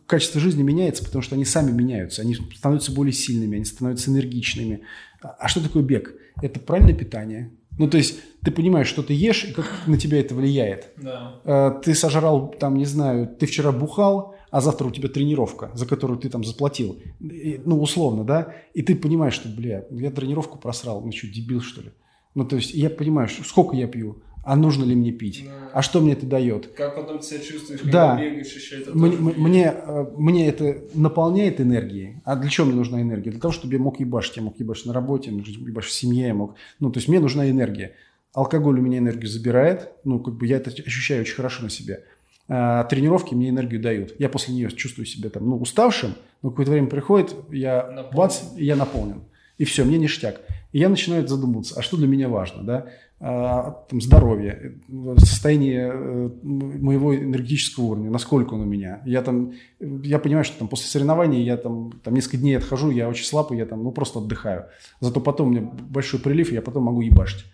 качество жизни меняется, потому что они сами меняются, они становятся более сильными, они становятся энергичными. А а что такое бег? Это правильное питание. Ну, то есть ты понимаешь, что ты ешь и как на тебя это влияет.
Да.
Э, ты сожрал, там, не знаю, ты вчера бухал, а завтра у тебя тренировка, за которую ты там заплатил. И, ну, условно, да? И ты понимаешь, что, бля, я тренировку просрал, ну что, дебил, что ли? Ну, то есть я понимаю, что- сколько я пью, а нужно ли мне пить,
Да.
а что мне это дает.
Как потом себя чувствуешь,
Да.
когда бегаешь еще это
Мне, мне, э, мне это наполняет энергией. А для чего мне нужна энергия? Для того, чтобы я мог ебашить. Я мог ебашить на работе, я мог ебашить в семье, я мог... Ну, то есть мне нужна энергия. Алкоголь у меня энергию забирает. Ну, как бы я это ощущаю очень хорошо на себе. А тренировки мне энергию дают. Я после нее чувствую себя там, ну, уставшим, но какое-то время приходит, я
Наполнен.
бац, и я наполнен. И все, мне ништяк. И я начинаю задумываться, а что для меня важно, да? А, там, здоровье, э, состояние э, моего энергетического уровня, насколько он у меня. Я там, я понимаю, что там после соревнований я там, там несколько дней отхожу, я очень слаб, и я там, ну, просто отдыхаю. Зато потом у меня большой прилив, и я потом могу ебашить.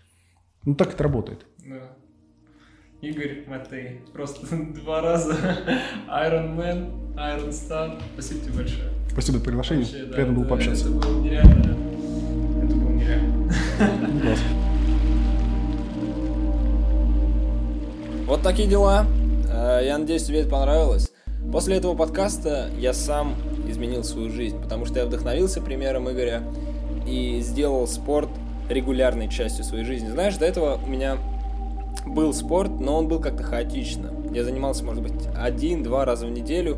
Ну, так это работает.
Да. Игорь Матей. Просто два раза Iron Man, Iron Star. Спасибо тебе большое.
Спасибо за приглашение.
Вообще, да,
Приятно было
это-
пообщаться.
Это было нереально. Это было нереально. Вот такие дела. Э, Я надеюсь, тебе это понравилось. После этого подкаста я сам изменил свою жизнь, потому что я вдохновился примером Игоря и сделал спорт регулярной частью своей жизни. Знаешь, до этого у меня был спорт, но он был как-то хаотично. Я занимался, может быть, один-два раза в неделю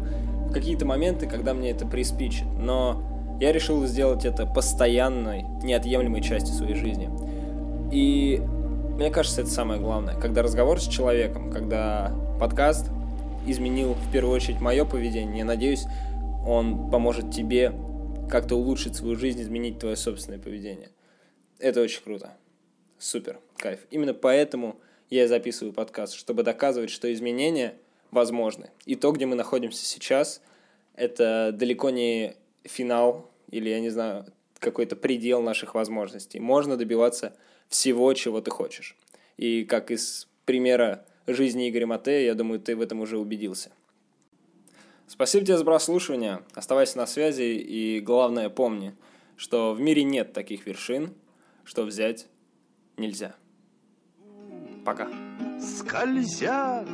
в какие-то моменты, когда мне это приспичит. Но я решил сделать это постоянной, неотъемлемой частью своей жизни. И мне кажется, это самое главное. Когда разговор с человеком, когда подкаст изменил в первую очередь мое поведение, я надеюсь, он поможет тебе как-то улучшить свою жизнь, изменить твое собственное поведение. Это очень круто. Супер, кайф. Именно поэтому я записываю подкаст, чтобы доказывать, что изменения возможны. И то, где мы находимся сейчас, это далеко не финал или, я не знаю, какой-то предел наших возможностей. Можно добиваться всего, чего ты хочешь. И как из примера жизни Игоря Матея, я думаю, ты в этом уже убедился. Спасибо тебе за прослушивание. Оставайся на связи и, главное, помни, что в мире нет таких вершин, что взять нельзя. Пока.
скользя.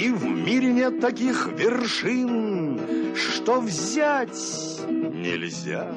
И в мире нет таких вершин, что взять нельзя.